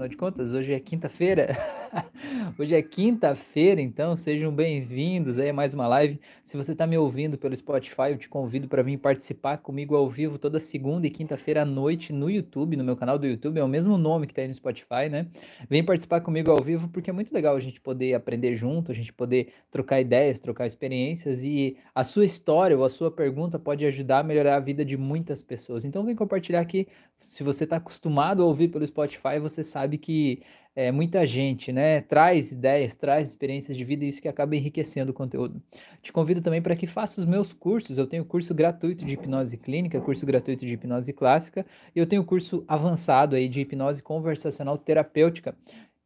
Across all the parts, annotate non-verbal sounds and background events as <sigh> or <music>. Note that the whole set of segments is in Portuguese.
afinal de contas, hoje é quinta-feira. <laughs> hoje é quinta-feira, então sejam bem-vindos aí a mais uma live. Se você está me ouvindo pelo Spotify, eu te convido para vir participar comigo ao vivo toda segunda e quinta-feira à noite no YouTube, no meu canal do YouTube, é o mesmo nome que está aí no Spotify, né? Vem participar comigo ao vivo porque é muito legal a gente poder aprender junto, a gente poder trocar ideias, trocar experiências e a sua história ou a sua pergunta pode ajudar a melhorar a vida de muitas pessoas. Então vem compartilhar aqui se você está acostumado a ouvir pelo Spotify, você sabe que é, muita gente né, traz ideias, traz experiências de vida e isso que acaba enriquecendo o conteúdo. Te convido também para que faça os meus cursos. Eu tenho curso gratuito de hipnose clínica, curso gratuito de hipnose clássica, e eu tenho curso avançado aí de hipnose conversacional terapêutica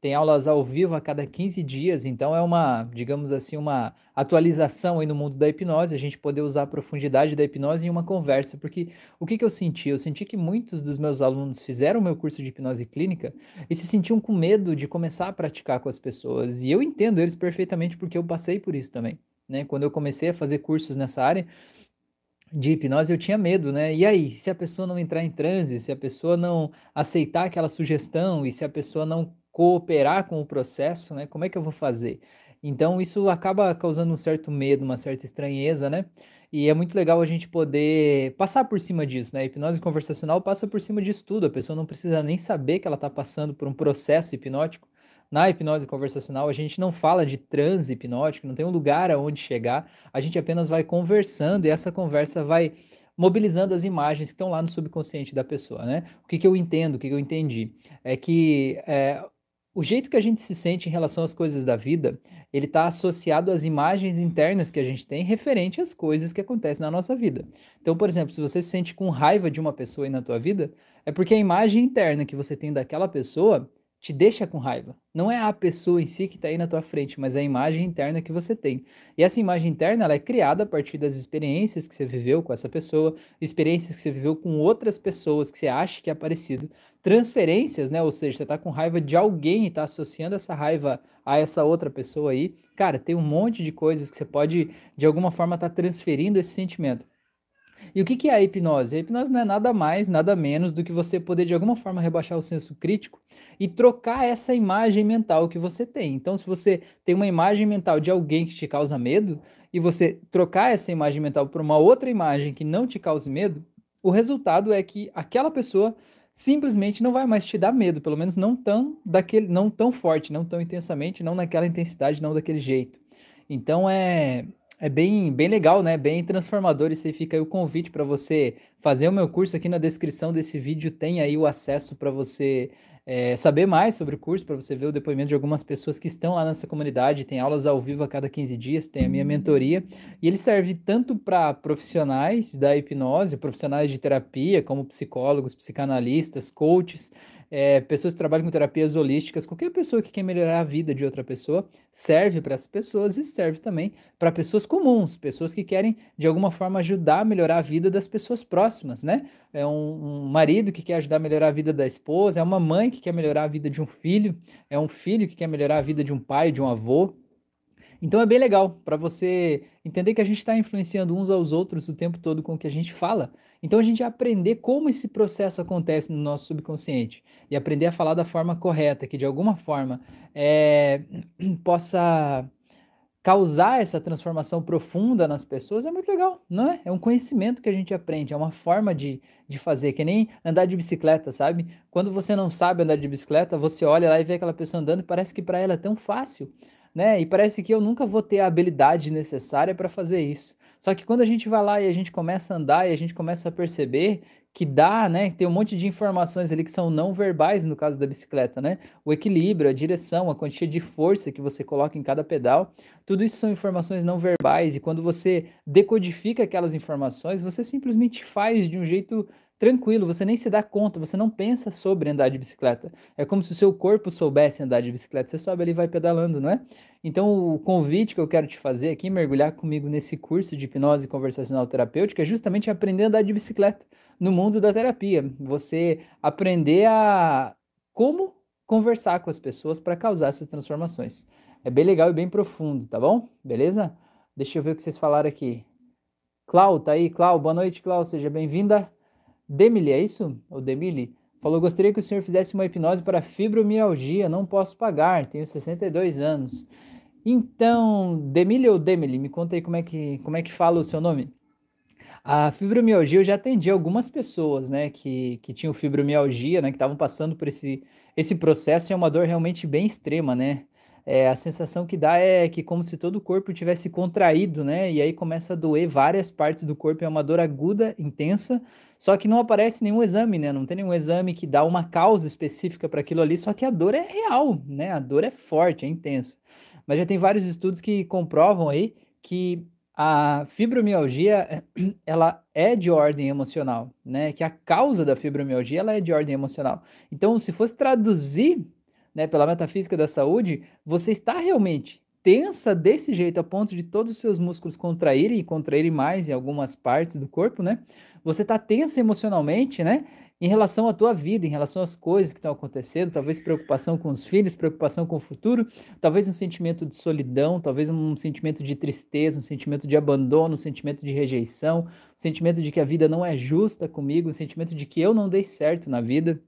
tem aulas ao vivo a cada 15 dias, então é uma, digamos assim, uma atualização aí no mundo da hipnose, a gente poder usar a profundidade da hipnose em uma conversa, porque o que, que eu senti? Eu senti que muitos dos meus alunos fizeram o meu curso de hipnose clínica e se sentiam com medo de começar a praticar com as pessoas, e eu entendo eles perfeitamente porque eu passei por isso também, né? Quando eu comecei a fazer cursos nessa área, de hipnose, eu tinha medo, né? E aí, se a pessoa não entrar em transe, se a pessoa não aceitar aquela sugestão e se a pessoa não cooperar com o processo, né? Como é que eu vou fazer? Então isso acaba causando um certo medo, uma certa estranheza, né? E é muito legal a gente poder passar por cima disso, né? A hipnose conversacional passa por cima disso tudo. A pessoa não precisa nem saber que ela está passando por um processo hipnótico. Na hipnose conversacional, a gente não fala de transe hipnótico, não tem um lugar aonde chegar. A gente apenas vai conversando e essa conversa vai mobilizando as imagens que estão lá no subconsciente da pessoa, né? O que, que eu entendo, o que, que eu entendi? É que é, o jeito que a gente se sente em relação às coisas da vida, ele está associado às imagens internas que a gente tem referente às coisas que acontecem na nossa vida. Então, por exemplo, se você se sente com raiva de uma pessoa aí na tua vida, é porque a imagem interna que você tem daquela pessoa te deixa com raiva. Não é a pessoa em si que está aí na tua frente, mas é a imagem interna que você tem. E essa imagem interna ela é criada a partir das experiências que você viveu com essa pessoa, experiências que você viveu com outras pessoas que você acha que é parecido, transferências, né? Ou seja, você está com raiva de alguém e está associando essa raiva a essa outra pessoa aí. Cara, tem um monte de coisas que você pode, de alguma forma, estar tá transferindo esse sentimento. E o que, que é a hipnose? A hipnose não é nada mais, nada menos do que você poder de alguma forma rebaixar o senso crítico e trocar essa imagem mental que você tem. Então, se você tem uma imagem mental de alguém que te causa medo e você trocar essa imagem mental por uma outra imagem que não te cause medo, o resultado é que aquela pessoa simplesmente não vai mais te dar medo, pelo menos não tão daquele, não tão forte, não tão intensamente, não naquela intensidade, não daquele jeito. Então é é bem, bem legal, né? Bem transformador. Isso aí fica aí o convite para você fazer o meu curso aqui na descrição desse vídeo. Tem aí o acesso para você é, saber mais sobre o curso, para você ver o depoimento de algumas pessoas que estão lá nessa comunidade. Tem aulas ao vivo a cada 15 dias, tem a minha mentoria. E ele serve tanto para profissionais da hipnose, profissionais de terapia, como psicólogos, psicanalistas, coaches é, pessoas que trabalham com terapias holísticas, qualquer pessoa que quer melhorar a vida de outra pessoa, serve para essas pessoas e serve também para pessoas comuns, pessoas que querem de alguma forma ajudar a melhorar a vida das pessoas próximas, né? É um, um marido que quer ajudar a melhorar a vida da esposa, é uma mãe que quer melhorar a vida de um filho, é um filho que quer melhorar a vida de um pai, de um avô. Então é bem legal para você entender que a gente está influenciando uns aos outros o tempo todo com o que a gente fala. Então a gente aprender como esse processo acontece no nosso subconsciente e aprender a falar da forma correta, que de alguma forma é, <clears throat> possa causar essa transformação profunda nas pessoas é muito legal, não é? É um conhecimento que a gente aprende, é uma forma de, de fazer, que nem andar de bicicleta, sabe? Quando você não sabe andar de bicicleta, você olha lá e vê aquela pessoa andando e parece que para ela é tão fácil né? E parece que eu nunca vou ter a habilidade necessária para fazer isso. Só que quando a gente vai lá e a gente começa a andar e a gente começa a perceber que dá, né? Tem um monte de informações ali que são não verbais no caso da bicicleta, né? O equilíbrio, a direção, a quantia de força que você coloca em cada pedal, tudo isso são informações não verbais e quando você decodifica aquelas informações, você simplesmente faz de um jeito tranquilo, você nem se dá conta, você não pensa sobre andar de bicicleta. É como se o seu corpo soubesse andar de bicicleta, você sobe ali e vai pedalando, não é? Então, o convite que eu quero te fazer aqui, mergulhar comigo nesse curso de hipnose conversacional terapêutica, é justamente aprender a andar de bicicleta no mundo da terapia. Você aprender a como conversar com as pessoas para causar essas transformações. É bem legal e bem profundo, tá bom? Beleza? Deixa eu ver o que vocês falaram aqui. Clau, tá aí? Clau, boa noite, Clau, seja bem-vinda. Demile, é isso? Ou Demile? Falou: gostaria que o senhor fizesse uma hipnose para fibromialgia, não posso pagar, tenho 62 anos. Então, Demile ou Demile, me conta aí como é que, como é que fala o seu nome. A fibromialgia, eu já atendi algumas pessoas, né, que, que tinham fibromialgia, né, que estavam passando por esse, esse processo, é uma dor realmente bem extrema, né? É, a sensação que dá é que como se todo o corpo tivesse contraído, né? E aí começa a doer várias partes do corpo, é uma dor aguda, intensa, só que não aparece nenhum exame, né? Não tem nenhum exame que dá uma causa específica para aquilo ali, só que a dor é real, né? A dor é forte, é intensa. Mas já tem vários estudos que comprovam aí que a fibromialgia <clears throat> ela é de ordem emocional, né? Que a causa da fibromialgia ela é de ordem emocional. Então, se fosse traduzir, né, pela metafísica da saúde, você está realmente tensa desse jeito a ponto de todos os seus músculos contraírem e contraírem mais em algumas partes do corpo, né? Você está tensa emocionalmente, né? em relação à tua vida, em relação às coisas que estão acontecendo, talvez preocupação com os filhos, preocupação com o futuro, talvez um sentimento de solidão, talvez um sentimento de tristeza, um sentimento de abandono, um sentimento de rejeição, um sentimento de que a vida não é justa comigo, um sentimento de que eu não dei certo na vida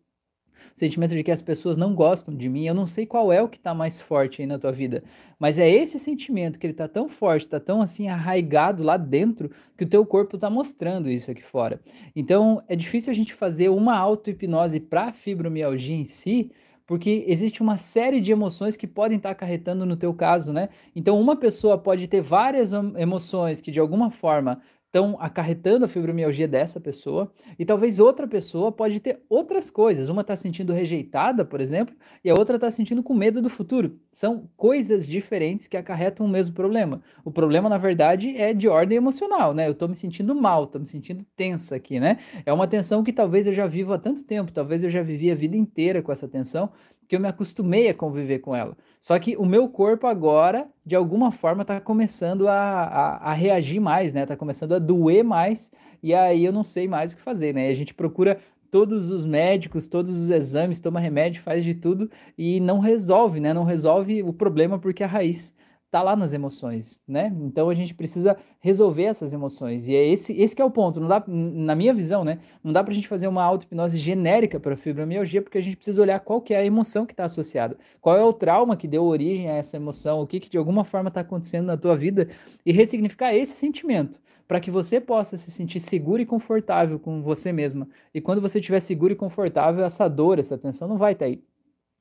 sentimento de que as pessoas não gostam de mim. Eu não sei qual é o que está mais forte aí na tua vida, mas é esse sentimento que ele está tão forte, está tão assim arraigado lá dentro, que o teu corpo está mostrando isso aqui fora. Então é difícil a gente fazer uma auto-hipnose para fibromialgia em si, porque existe uma série de emoções que podem estar tá acarretando no teu caso, né? Então, uma pessoa pode ter várias emoções que de alguma forma estão acarretando a fibromialgia dessa pessoa, e talvez outra pessoa pode ter outras coisas. Uma está sentindo rejeitada, por exemplo, e a outra está sentindo com medo do futuro. São coisas diferentes que acarretam o mesmo problema. O problema, na verdade, é de ordem emocional, né? Eu estou me sentindo mal, estou me sentindo tensa aqui, né? É uma tensão que talvez eu já vivo há tanto tempo, talvez eu já vivi a vida inteira com essa tensão, que eu me acostumei a conviver com ela. Só que o meu corpo agora, de alguma forma, está começando a, a, a, reagir mais, né? Está começando a doer mais, e aí eu não sei mais o que fazer, né? A gente procura todos os médicos, todos os exames, toma remédio, faz de tudo e não resolve, né? Não resolve o problema porque a raiz tá lá nas emoções, né? Então a gente precisa resolver essas emoções. E é esse, esse é o ponto. Não dá, na minha visão, né? Não dá pra gente fazer uma auto-hipnose genérica para fibromialgia, porque a gente precisa olhar qual que é a emoção que está associada. Qual é o trauma que deu origem a essa emoção, o que, que de alguma forma está acontecendo na tua vida e ressignificar esse sentimento para que você possa se sentir seguro e confortável com você mesma. E quando você estiver seguro e confortável, essa dor, essa tensão não vai estar tá aí.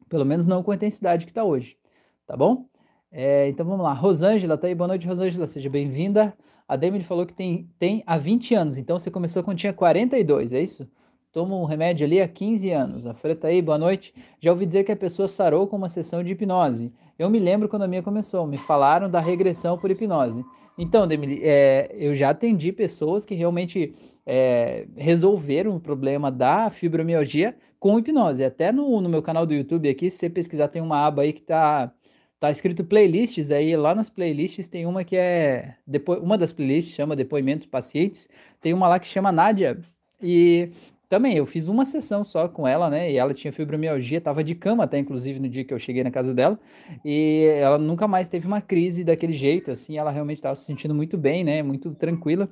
Pelo menos não com a intensidade que está hoje. Tá bom? É, então vamos lá. Rosângela, tá aí. Boa noite, Rosângela. Seja bem-vinda. A Demi falou que tem, tem há 20 anos, então você começou quando tinha 42, é isso? Toma um remédio ali há 15 anos. A Freta tá aí, boa noite. Já ouvi dizer que a pessoa sarou com uma sessão de hipnose. Eu me lembro quando a minha começou, me falaram da regressão por hipnose. Então, Demi, é, eu já atendi pessoas que realmente é, resolveram o problema da fibromialgia com hipnose. Até no, no meu canal do YouTube aqui, se você pesquisar, tem uma aba aí que está Tá escrito playlists aí, lá nas playlists tem uma que é depois uma das playlists chama depoimentos pacientes, tem uma lá que chama Nádia e também eu fiz uma sessão só com ela, né? E ela tinha fibromialgia, tava de cama até inclusive no dia que eu cheguei na casa dela, e ela nunca mais teve uma crise daquele jeito, assim, ela realmente estava se sentindo muito bem, né? Muito tranquila.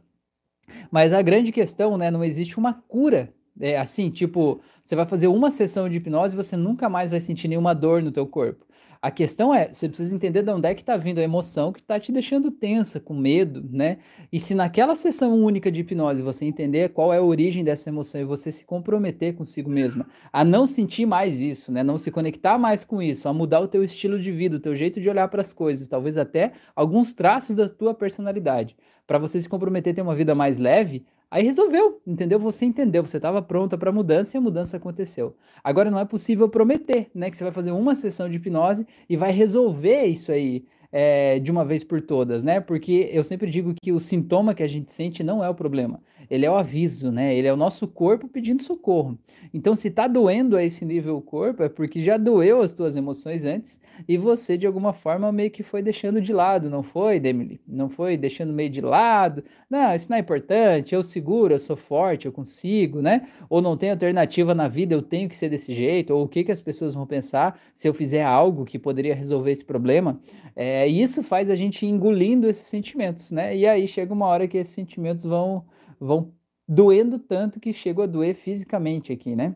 Mas a grande questão, né, não existe uma cura é assim, tipo, você vai fazer uma sessão de hipnose e você nunca mais vai sentir nenhuma dor no teu corpo. A questão é, você precisa entender de onde é que está vindo a emoção que está te deixando tensa, com medo, né? E se naquela sessão única de hipnose você entender qual é a origem dessa emoção e você se comprometer consigo mesma a não sentir mais isso, né? Não se conectar mais com isso, a mudar o teu estilo de vida, o teu jeito de olhar para as coisas, talvez até alguns traços da tua personalidade, para você se comprometer a ter uma vida mais leve, Aí resolveu, entendeu? Você entendeu, você estava pronta para a mudança e a mudança aconteceu. Agora não é possível prometer, né, que você vai fazer uma sessão de hipnose e vai resolver isso aí é, de uma vez por todas, né? Porque eu sempre digo que o sintoma que a gente sente não é o problema, ele é o aviso, né? Ele é o nosso corpo pedindo socorro. Então, se tá doendo a esse nível o corpo, é porque já doeu as tuas emoções antes e você, de alguma forma, meio que foi deixando de lado, não foi, Demily? Não foi deixando meio de lado. Não, isso não é importante, eu seguro, eu sou forte, eu consigo, né? Ou não tem alternativa na vida, eu tenho que ser desse jeito, ou o que, que as pessoas vão pensar se eu fizer algo que poderia resolver esse problema. É, isso faz a gente engolindo esses sentimentos, né? E aí chega uma hora que esses sentimentos vão, vão doendo tanto que chegam a doer fisicamente aqui, né?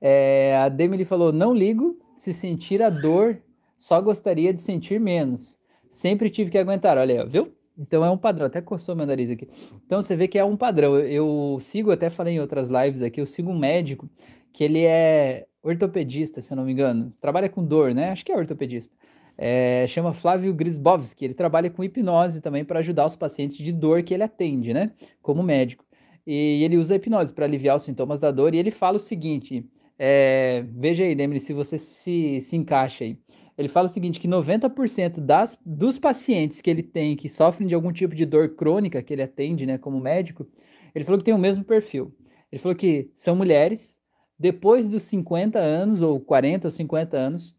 É, a Demi falou: não ligo se sentir a dor, só gostaria de sentir menos. Sempre tive que aguentar, olha aí, viu? Então é um padrão, até coçou meu nariz aqui. Então você vê que é um padrão. Eu, eu, sigo, até falei em outras lives aqui, eu sigo um médico que ele é ortopedista, se eu não me engano. Trabalha com dor, né? Acho que é ortopedista. É, chama Flávio Grisbowski. Ele trabalha com hipnose também para ajudar os pacientes de dor que ele atende, né? Como médico. E ele usa a hipnose para aliviar os sintomas da dor. E ele fala o seguinte: é, veja aí, lembre se você se, se encaixa aí. Ele fala o seguinte, que 90% das, dos pacientes que ele tem que sofrem de algum tipo de dor crônica que ele atende, né, como médico, ele falou que tem o mesmo perfil. Ele falou que são mulheres, depois dos 50 anos, ou 40 ou 50 anos,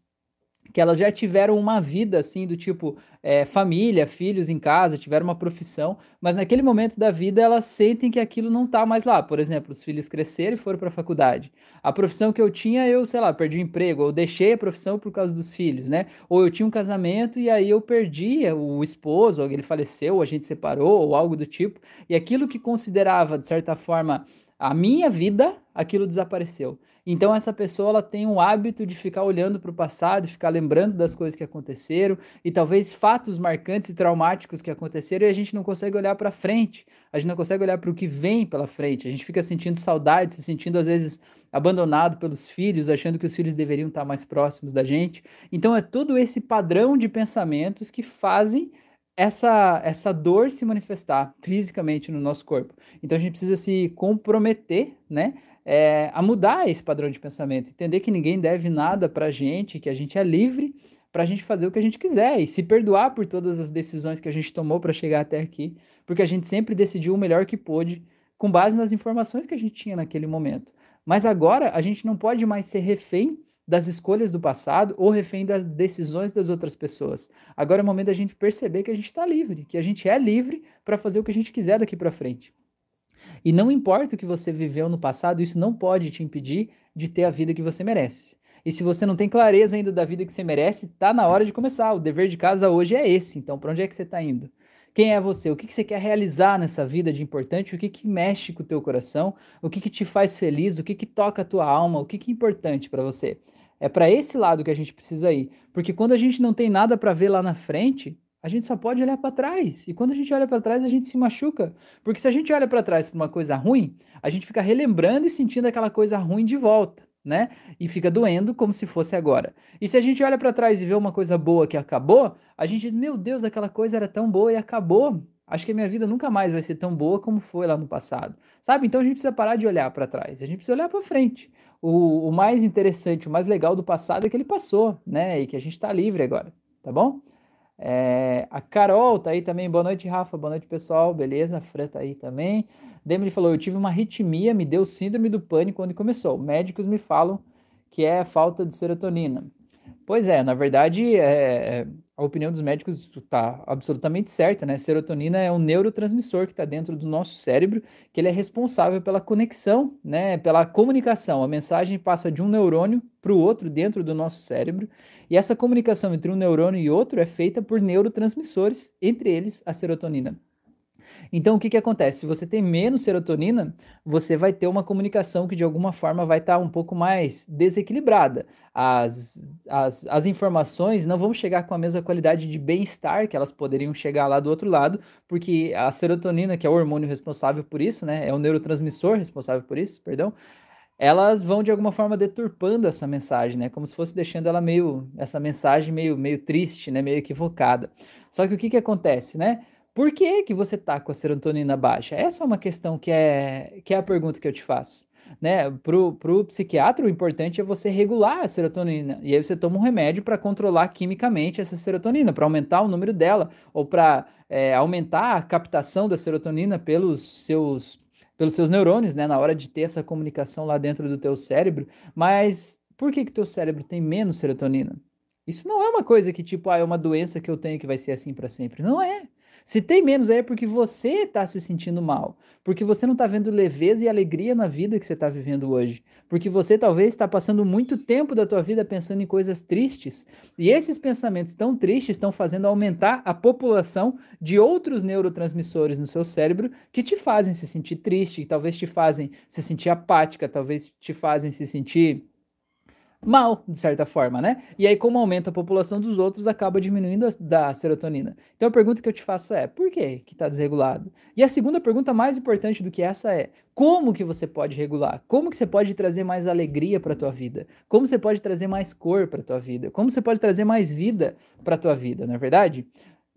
que elas já tiveram uma vida assim do tipo é, família, filhos em casa, tiveram uma profissão, mas naquele momento da vida elas sentem que aquilo não está mais lá. Por exemplo, os filhos cresceram e foram para a faculdade. A profissão que eu tinha, eu, sei lá, perdi o emprego, ou deixei a profissão por causa dos filhos, né? Ou eu tinha um casamento e aí eu perdi o esposo, ou ele faleceu, ou a gente separou, ou algo do tipo, e aquilo que considerava, de certa forma, a minha vida, aquilo desapareceu. Então essa pessoa ela tem o hábito de ficar olhando para o passado, ficar lembrando das coisas que aconteceram e talvez fatos marcantes e traumáticos que aconteceram e a gente não consegue olhar para frente. A gente não consegue olhar para o que vem pela frente. A gente fica sentindo saudade, se sentindo às vezes abandonado pelos filhos, achando que os filhos deveriam estar mais próximos da gente. Então é todo esse padrão de pensamentos que fazem essa, essa dor se manifestar fisicamente no nosso corpo. Então a gente precisa se comprometer, né? É, a mudar esse padrão de pensamento, entender que ninguém deve nada para a gente, que a gente é livre para a gente fazer o que a gente quiser e se perdoar por todas as decisões que a gente tomou para chegar até aqui, porque a gente sempre decidiu o melhor que pôde com base nas informações que a gente tinha naquele momento. Mas agora a gente não pode mais ser refém das escolhas do passado ou refém das decisões das outras pessoas. Agora é o momento da gente perceber que a gente está livre, que a gente é livre para fazer o que a gente quiser daqui para frente. E não importa o que você viveu no passado, isso não pode te impedir de ter a vida que você merece. E se você não tem clareza ainda da vida que você merece, tá na hora de começar. O dever de casa hoje é esse. Então, para onde é que você está indo? Quem é você? O que, que você quer realizar nessa vida de importante? O que, que mexe com o teu coração? O que, que te faz feliz? O que, que toca a tua alma? O que, que é importante para você? É para esse lado que a gente precisa ir. Porque quando a gente não tem nada para ver lá na frente, a gente só pode olhar para trás. E quando a gente olha para trás, a gente se machuca. Porque se a gente olha para trás para uma coisa ruim, a gente fica relembrando e sentindo aquela coisa ruim de volta, né? E fica doendo como se fosse agora. E se a gente olha para trás e vê uma coisa boa que acabou, a gente diz: "Meu Deus, aquela coisa era tão boa e acabou. Acho que a minha vida nunca mais vai ser tão boa como foi lá no passado". Sabe? Então a gente precisa parar de olhar para trás. A gente precisa olhar para frente. O, o mais interessante, o mais legal do passado é que ele passou, né? E que a gente está livre agora, tá bom? É, a Carol tá aí também. Boa noite, Rafa. Boa noite, pessoal. Beleza? A Fran tá aí também. Demily falou: Eu tive uma arritmia, me deu síndrome do pânico quando começou. Médicos me falam que é falta de serotonina. Pois é, na verdade, é, a opinião dos médicos está absolutamente certa, né? Serotonina é um neurotransmissor que está dentro do nosso cérebro, que ele é responsável pela conexão, né? Pela comunicação. A mensagem passa de um neurônio para o outro dentro do nosso cérebro e essa comunicação entre um neurônio e outro é feita por neurotransmissores, entre eles a serotonina. Então, o que, que acontece? Se você tem menos serotonina, você vai ter uma comunicação que de alguma forma vai estar tá um pouco mais desequilibrada. As, as, as informações não vão chegar com a mesma qualidade de bem-estar que elas poderiam chegar lá do outro lado, porque a serotonina, que é o hormônio responsável por isso, né? É o neurotransmissor responsável por isso, perdão elas vão de alguma forma deturpando essa mensagem, né? Como se fosse deixando ela meio essa mensagem meio meio triste, né? Meio equivocada. Só que o que que acontece, né? Por que que você tá com a serotonina baixa? Essa é uma questão que é que é a pergunta que eu te faço. Né, pro psiquiatra, o importante é você regular a serotonina. E aí você toma um remédio para controlar quimicamente essa serotonina, para aumentar o número dela, ou para é, aumentar a captação da serotonina pelos seus pelos seus neurônios, né, na hora de ter essa comunicação lá dentro do teu cérebro, mas por que que teu cérebro tem menos serotonina? Isso não é uma coisa que tipo, ah, é uma doença que eu tenho que vai ser assim para sempre. Não é. Se tem menos aí é porque você está se sentindo mal, porque você não está vendo leveza e alegria na vida que você está vivendo hoje, porque você talvez está passando muito tempo da tua vida pensando em coisas tristes, e esses pensamentos tão tristes estão fazendo aumentar a população de outros neurotransmissores no seu cérebro que te fazem se sentir triste, que talvez te fazem se sentir apática, talvez te fazem se sentir mal, de certa forma, né? E aí, como aumenta a população dos outros, acaba diminuindo a da serotonina. Então a pergunta que eu te faço é: por que que está desregulado? E a segunda pergunta mais importante do que essa é: como que você pode regular? Como que você pode trazer mais alegria para a tua vida? Como você pode trazer mais cor para a tua vida? Como você pode trazer mais vida para a tua vida, não é verdade?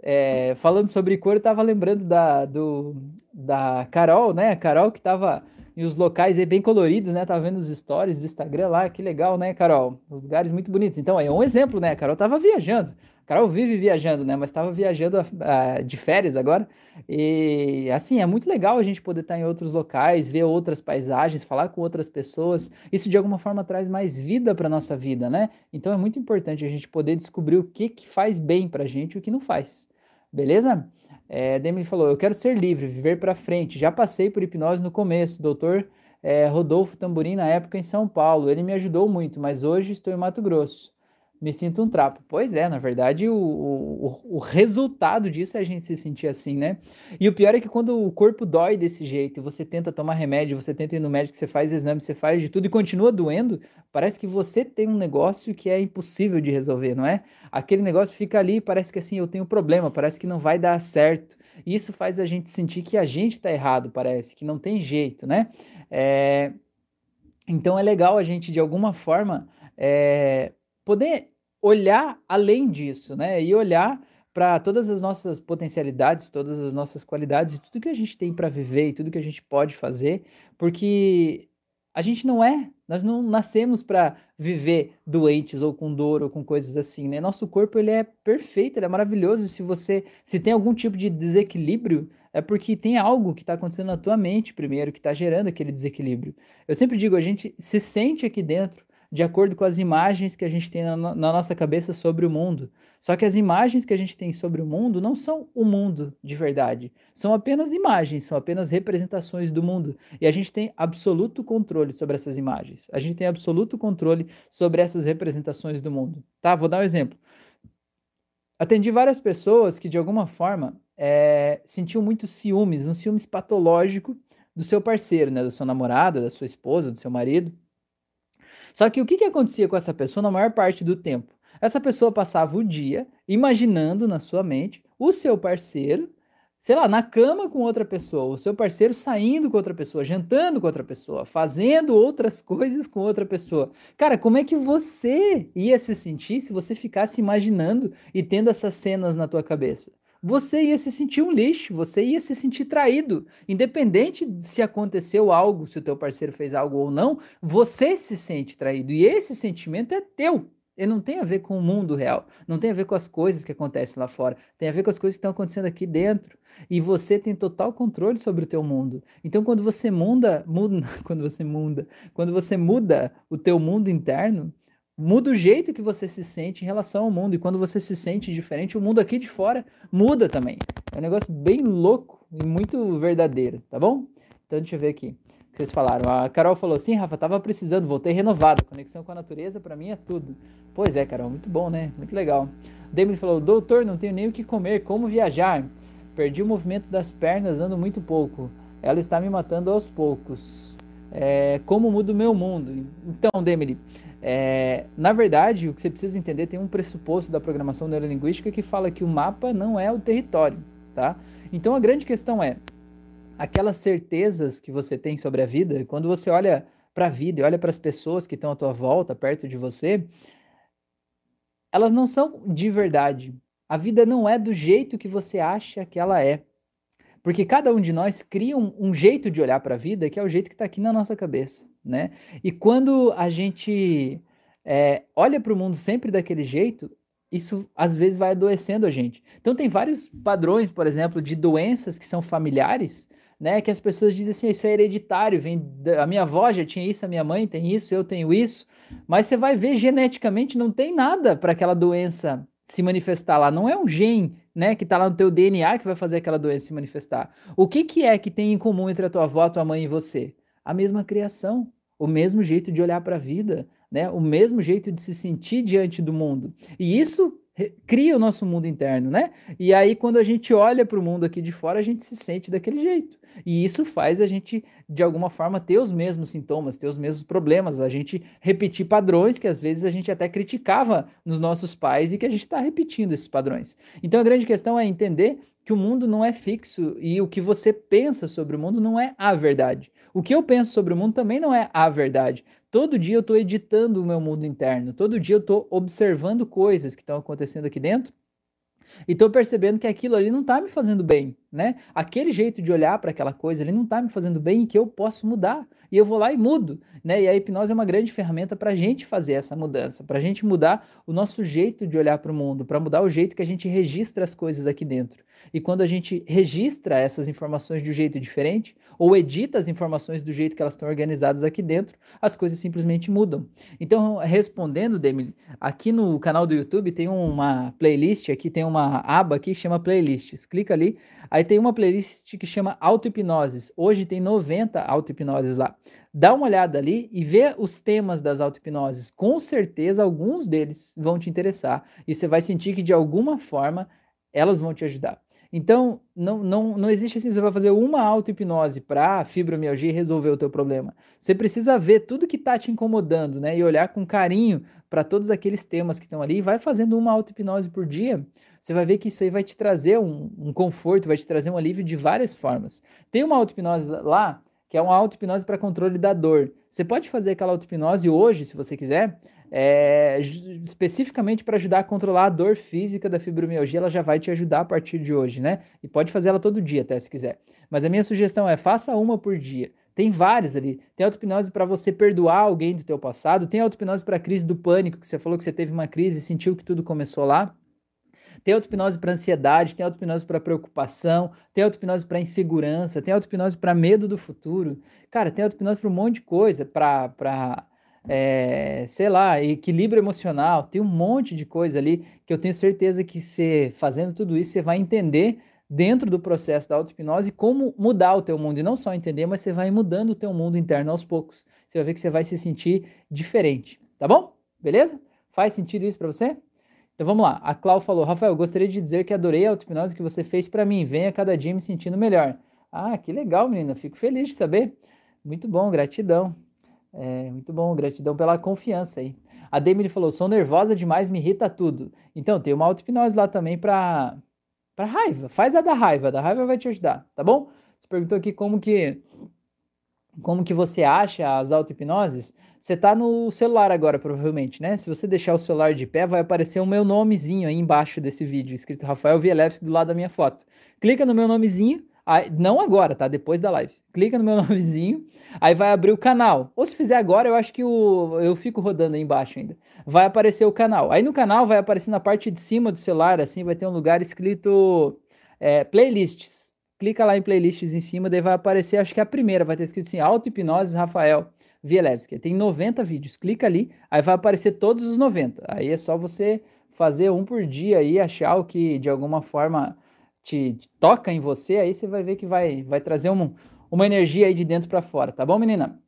É, falando sobre cor, eu estava lembrando da, do, da Carol, né? A Carol que estava e os locais aí bem coloridos, né? Tava vendo os stories do Instagram lá, que legal, né, Carol? Os lugares muito bonitos. Então, é um exemplo, né? A Carol tava viajando. A Carol vive viajando, né? Mas estava viajando uh, de férias agora. E assim, é muito legal a gente poder estar em outros locais, ver outras paisagens, falar com outras pessoas. Isso de alguma forma traz mais vida para nossa vida, né? Então é muito importante a gente poder descobrir o que, que faz bem para a gente e o que não faz. Beleza? É, Demi falou: Eu quero ser livre, viver para frente. Já passei por hipnose no começo, doutor é, Rodolfo Tamburim, na época em São Paulo. Ele me ajudou muito, mas hoje estou em Mato Grosso me sinto um trapo. Pois é, na verdade, o, o, o, resultado disso é a gente se sentir assim, né? E o pior é que quando o corpo dói desse jeito, você tenta tomar remédio, você tenta ir no médico, você faz exame, você faz de tudo e continua doendo, parece que você tem um negócio que é impossível de resolver, não é? Aquele negócio fica ali, parece que assim, eu tenho problema, parece que não vai dar certo. E isso faz a gente sentir que a gente está errado, parece, que não tem jeito, né? É... Então é legal a gente, de alguma forma, é... poder olhar além disso, né? E olhar para todas as nossas potencialidades, todas as nossas qualidades e tudo que a gente tem para viver e tudo que a gente pode fazer, porque a gente não é, nós não nascemos para viver doentes ou com dor ou com coisas assim, né? Nosso corpo ele é perfeito, ele é maravilhoso. Se você se tem algum tipo de desequilíbrio, é porque tem algo que está acontecendo na tua mente primeiro que está gerando aquele desequilíbrio. Eu sempre digo, a gente se sente aqui dentro de acordo com as imagens que a gente tem na, na, nossa cabeça sobre o mundo. Só que as imagens que a gente tem sobre o mundo não são o mundo de verdade. São apenas imagens, são apenas representações do mundo. E a gente tem absoluto controle sobre essas imagens. A gente tem absoluto controle sobre essas representações do mundo. Tá? Vou dar um exemplo. Atendi várias pessoas que, de alguma forma, é, sentiam muito ciúmes, um ciúmes patológico do seu parceiro, né? Da sua namorada, da sua esposa, do seu marido. Só que o que, que acontecia com essa pessoa na maior parte do tempo? Essa pessoa passava o dia imaginando na sua mente o seu parceiro, sei lá, na cama com outra pessoa, o seu parceiro saindo com outra pessoa, jantando com outra pessoa, fazendo outras <laughs> coisas com outra pessoa. Cara, como é que você ia se sentir se você ficasse imaginando e tendo essas cenas na tua cabeça? Você ia se sentir um lixo, você ia se sentir traído. Independente de se aconteceu algo, se o teu parceiro fez algo ou não, você se sente traído. E esse sentimento é teu. Ele não tem a ver com o mundo real, não tem a ver com as coisas que acontecem lá fora, tem a ver com as coisas que estão acontecendo aqui dentro. E você tem total controle sobre o teu mundo. Então, quando você muda, muda, <laughs> quando você muda, quando você muda o teu mundo interno, muda o jeito que você se sente em relação ao mundo. E quando você se sente diferente, o mundo aqui de fora muda também. É um negócio bem louco e muito verdadeiro, tá bom? Então deixa eu ver aqui o que vocês falaram. A Carol falou assim, Rafa, tava precisando, voltei renovado. Conexão com a natureza para mim é tudo. Pois é, Carol, muito bom, né? Muito legal. Demi falou, doutor, não tenho nem o que comer, como viajar? Perdi o movimento das pernas, ando muito pouco. Ela está me matando aos poucos. É, como muda o meu mundo? Então, Demily, é, na verdade, o que você precisa entender tem um pressuposto da programação neurolinguística que fala que o mapa não é o território, tá? Então a grande questão é aquelas certezas que você tem sobre a vida, quando você olha para a vida e olha para as pessoas que estão à tua volta, perto de você, elas não são de verdade. A vida não é do jeito que você acha que ela é. Porque cada um de nós cria um, um jeito de olhar para a vida que é o jeito que está aqui na nossa cabeça né? E quando a gente é, olha para o mundo sempre daquele jeito, isso às vezes vai adoecendo a gente. Então tem vários padrões, por exemplo, de doenças que são familiares, né? Que as pessoas dizem assim, isso é hereditário, vem da, a minha avó já tinha isso, a minha mãe tem isso, eu tenho isso, mas você vai ver geneticamente não tem nada para aquela doença se manifestar lá. Não é um gene, né, que está lá no teu DNA que vai fazer aquela doença se manifestar. O que, que é que tem em comum entre a tua avó, a tua mãe e você? A mesma criação, o mesmo jeito de olhar para a vida, né, o mesmo jeito de se sentir diante do mundo. E isso cria o nosso mundo interno, né? E aí, quando a gente olha para o mundo aqui de fora, a gente se sente daquele jeito. E isso faz a gente, de alguma forma, ter os mesmos sintomas, ter os mesmos problemas, a gente repetir padrões que às vezes a gente até criticava nos nossos pais e que a gente está repetindo esses padrões. Então, a grande questão é entender que o mundo não é fixo e o que você pensa sobre o mundo não é a verdade. O que eu penso sobre o mundo também não é a verdade. Todo dia eu estou editando o meu mundo interno, todo dia eu estou observando coisas que estão acontecendo aqui dentro e estou percebendo que aquilo ali não está me fazendo bem, né? Aquele jeito de olhar para aquela coisa ali não está me fazendo bem e que eu posso mudar. E eu vou lá e mudo, né? E a hipnose é uma grande ferramenta para a gente fazer essa mudança, para a gente mudar o nosso jeito de olhar para o mundo, para mudar o jeito que a gente registra as coisas aqui dentro. E quando a gente registra essas informações de um jeito diferente, ou edita as informações do jeito que elas estão organizadas aqui dentro, as coisas simplesmente mudam. Então, respondendo, Demi, aqui no canal do YouTube tem uma playlist, aqui tem uma aba aqui que chama playlists. Clica ali, aí tem uma playlist que chama auto-hipnoses. Hoje tem 90 auto-hipnoses lá. Dá uma olhada ali e vê os temas das auto-hipnoses. Com certeza, alguns deles vão te interessar e você vai sentir que de alguma forma elas vão te ajudar. Então, não, não, não existe assim, você vai fazer uma auto-hipnose para fibromialgia e resolver o teu problema. Você precisa ver tudo que está te incomodando, né? E olhar com carinho para todos aqueles temas que estão ali e vai fazendo uma auto-hipnose por dia. Você vai ver que isso aí vai te trazer um, um conforto, vai te trazer um alívio de várias formas. Tem uma auto-hipnose lá, que é uma auto-hipnose para controle da dor. Você pode fazer aquela auto-hipnose hoje, se você quiser, é, especificamente para ajudar a controlar a dor física da fibromialgia, ela já vai te ajudar a partir de hoje, né? E pode fazer ela todo dia, até se quiser. Mas a minha sugestão é faça uma por dia. Tem várias ali. Tem auto-hipnose para você perdoar alguém do teu passado, tem auto-hipnose para crise do pânico, que você falou que você teve uma crise e sentiu que tudo começou lá. Tem auto-hipnose para ansiedade, tem auto-hipnose para preocupação, tem auto-hipnose para insegurança, tem auto-hipnose para medo do futuro. Cara, tem auto-hipnose para um monte de coisa, para é, sei lá, equilíbrio emocional, tem um monte de coisa ali que eu tenho certeza que você fazendo tudo isso, você vai entender dentro do processo da auto-hipnose como mudar o teu mundo, e não só entender, mas você vai mudando o teu mundo interno aos poucos. Você vai ver que você vai se sentir diferente, tá bom? Beleza? Faz sentido isso para você? Então vamos lá. A Clau falou: Rafael, gostaria de dizer que adorei a auto-hipnose que você fez para mim. Venha cada dia me sentindo melhor. Ah, que legal, menina. Fico feliz de saber. Muito bom, gratidão. É, muito bom, gratidão pela confiança aí. A Demi falou: sou nervosa demais, me irrita tudo. Então, tem uma auto-hipnose lá também para para raiva. Faz a da raiva, da raiva vai te ajudar, tá bom? Você perguntou aqui como que como que você acha as auto-hipnoses. Você tá no celular agora, provavelmente, né? Se você deixar o celular de pé, vai aparecer o meu nomezinho aí embaixo desse vídeo, escrito Rafael Vielefs do lado da minha foto. Clica no meu nomezinho, Aí, não agora, tá? Depois da live. Clica no meu <laughs> nomezinho, aí vai abrir o canal. Ou se fizer agora, eu acho que o, eu fico rodando aí embaixo ainda. Vai aparecer o canal. Aí no canal vai aparecer na parte de cima do celular, assim, vai ter um lugar escrito é, playlists. Clica lá em playlists em cima, daí vai aparecer, acho que é a primeira, vai ter escrito assim, auto-hipnose Rafael Vielewski. Tem 90 vídeos. Clica ali, aí vai aparecer todos os 90. Aí é só você fazer um por dia aí, achar o que de alguma forma te, te, toca em você, aí você vai ver que vai, vai trazer uma, uma energia aí de dentro para fora, tá bom, menina?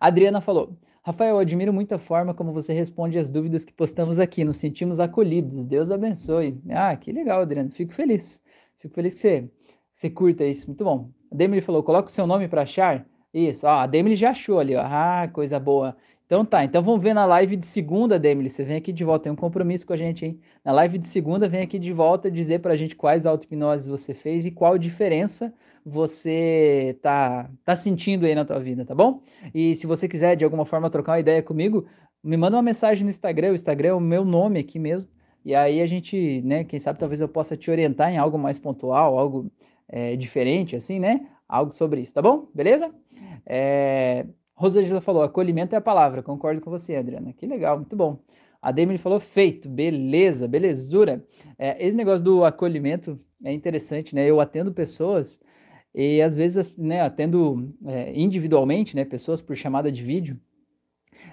Adriana falou: Rafael, eu admiro muito a forma como você responde as dúvidas que postamos aqui. Nos sentimos acolhidos. Deus abençoe. Ah, que legal, Adriana. Fico feliz. Fico feliz que você, você curta isso. Muito bom. A Demily falou: coloca o seu nome para achar. Isso. Ó, a Demily já achou ali. Ó. Ah, coisa boa. Então tá, então vamos ver na live de segunda, Demily. Você vem aqui de volta, tem um compromisso com a gente, hein? Na live de segunda, vem aqui de volta dizer pra gente quais auto-hipnoses você fez e qual diferença você tá, tá sentindo aí na tua vida, tá bom? E se você quiser de alguma forma trocar uma ideia comigo, me manda uma mensagem no Instagram. O Instagram é o meu nome aqui mesmo. E aí a gente, né, quem sabe talvez eu possa te orientar em algo mais pontual, algo é, diferente, assim, né? Algo sobre isso, tá bom? Beleza? É, Rosângela falou: acolhimento é a palavra. Concordo com você, Adriana. Que legal, muito bom. A Demi falou: feito, beleza, belezura. É, esse negócio do acolhimento é interessante, né? Eu atendo pessoas e às vezes, né, atendo é, individualmente, né, pessoas por chamada de vídeo.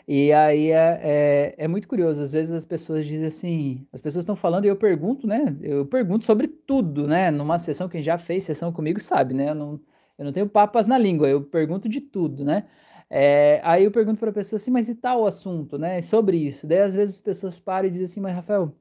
E aí é, é, é, muito curioso, às vezes as pessoas dizem assim, as pessoas estão falando e eu pergunto, né? Eu pergunto sobre tudo, né? Numa sessão, quem já fez sessão comigo sabe, né? Eu não, eu não tenho papas na língua, eu pergunto de tudo, né? É, aí eu pergunto para a pessoa assim, mas e tal assunto, né? Sobre isso. Daí às vezes as pessoas param e dizem assim, mas Rafael,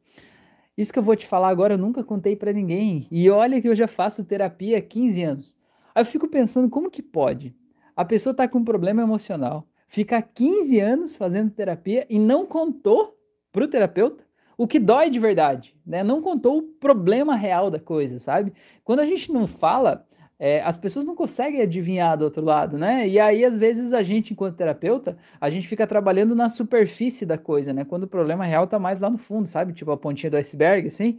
isso que eu vou te falar agora eu nunca contei para ninguém. E olha que eu já faço terapia há 15 anos. Aí eu fico pensando, como que pode? A pessoa tá com um problema emocional, ficar 15 anos fazendo terapia e não contou pro terapeuta o que dói de verdade, né? Não contou o problema real da coisa, sabe? Quando a gente não fala, é, as pessoas não conseguem adivinhar do outro lado, né? E aí, às vezes, a gente, enquanto terapeuta, a gente fica trabalhando na superfície da coisa, né? Quando o problema real tá mais lá no fundo, sabe? Tipo a pontinha do iceberg, assim